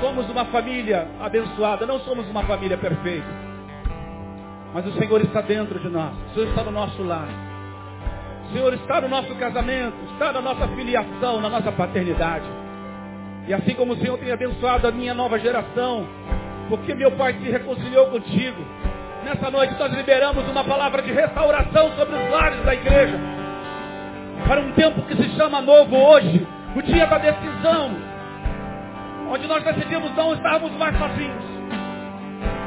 Speaker 2: Somos uma família abençoada, não somos uma família perfeita. Mas o Senhor está dentro de nós. O Senhor está no nosso lar. O Senhor está no nosso casamento, está na nossa filiação, na nossa paternidade. E assim como o Senhor tem abençoado a minha nova geração, porque meu pai se reconciliou contigo, Nessa noite nós liberamos uma palavra de restauração sobre os lares da igreja. Para um tempo que se chama novo hoje, o dia da decisão, onde nós decidimos não estarmos mais sozinhos.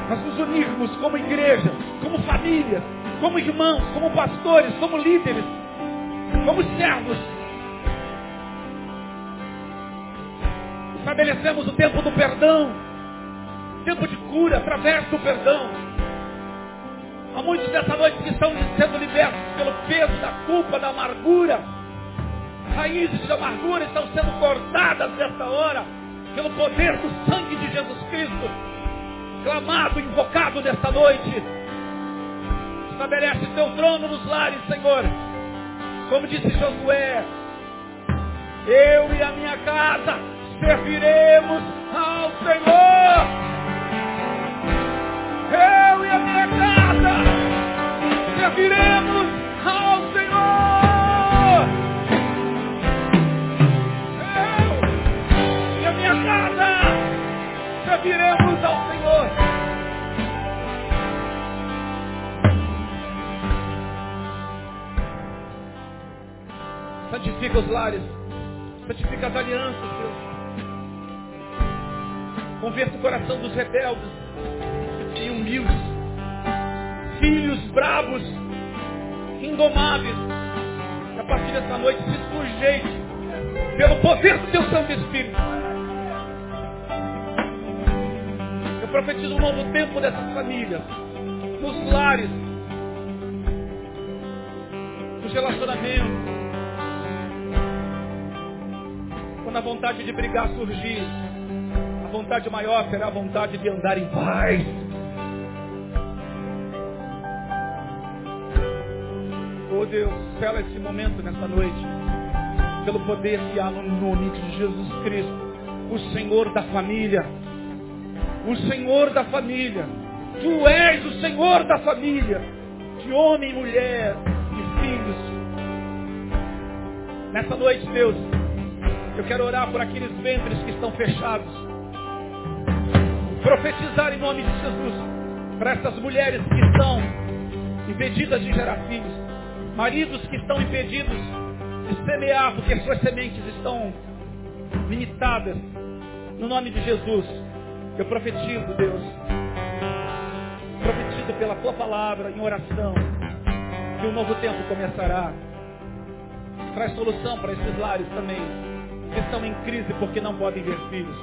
Speaker 2: Nós nos unirmos como igreja, como família, como irmãos, como pastores, como líderes, como servos. Estabelecemos o tempo do perdão, tempo de cura através do perdão. Há muitos dessa noite que estão sendo libertos pelo peso da culpa, da amargura. Raízes de amargura estão sendo cortadas nesta hora pelo poder do sangue de Jesus Cristo. Clamado, invocado nesta noite. Estabelece teu trono nos lares, Senhor. Como disse Josué, eu e a minha casa serviremos ao Senhor. Eu e a minha casa serviremos ao Senhor. Eu e a minha casa serviremos ao Senhor. Santifica os lares, santifica as alianças, Deus. Converta o coração dos rebeldes e humildes, filhos bravos, indomáveis, a partir dessa noite se sujeite pelo poder do teu Santo Espírito. Eu profetizo um novo tempo dessas famílias, nos lares, nos relacionamentos. Quando a vontade de brigar surgir, a vontade maior será a vontade de andar em paz. Oh Deus, sela esse momento nessa noite. Pelo poder que há no nome de Jesus Cristo. O Senhor da família. O Senhor da família. Tu és o Senhor da família. De homem, mulher e filhos. Nessa noite, Deus, eu quero orar por aqueles ventres que estão fechados. Profetizar em nome de Jesus para essas mulheres que estão impedidas de gerar filhos. Maridos que estão impedidos de semear porque suas sementes estão limitadas. No nome de Jesus, eu profetizo, Deus. Profetizo pela tua palavra em oração. Que um novo tempo começará. Traz solução para esses lares também. Que estão em crise porque não podem ver filhos.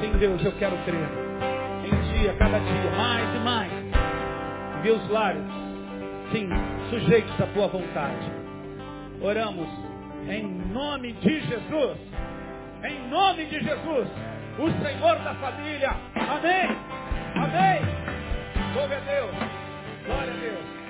Speaker 2: Sim, Deus, eu quero crer. Em dia, cada dia, mais e mais. Ver os lares sim, sujeitos à tua vontade. Oramos em nome de Jesus. Em nome de Jesus, o Senhor da família. Amém. Amém. Glória a Deus. Glória a Deus.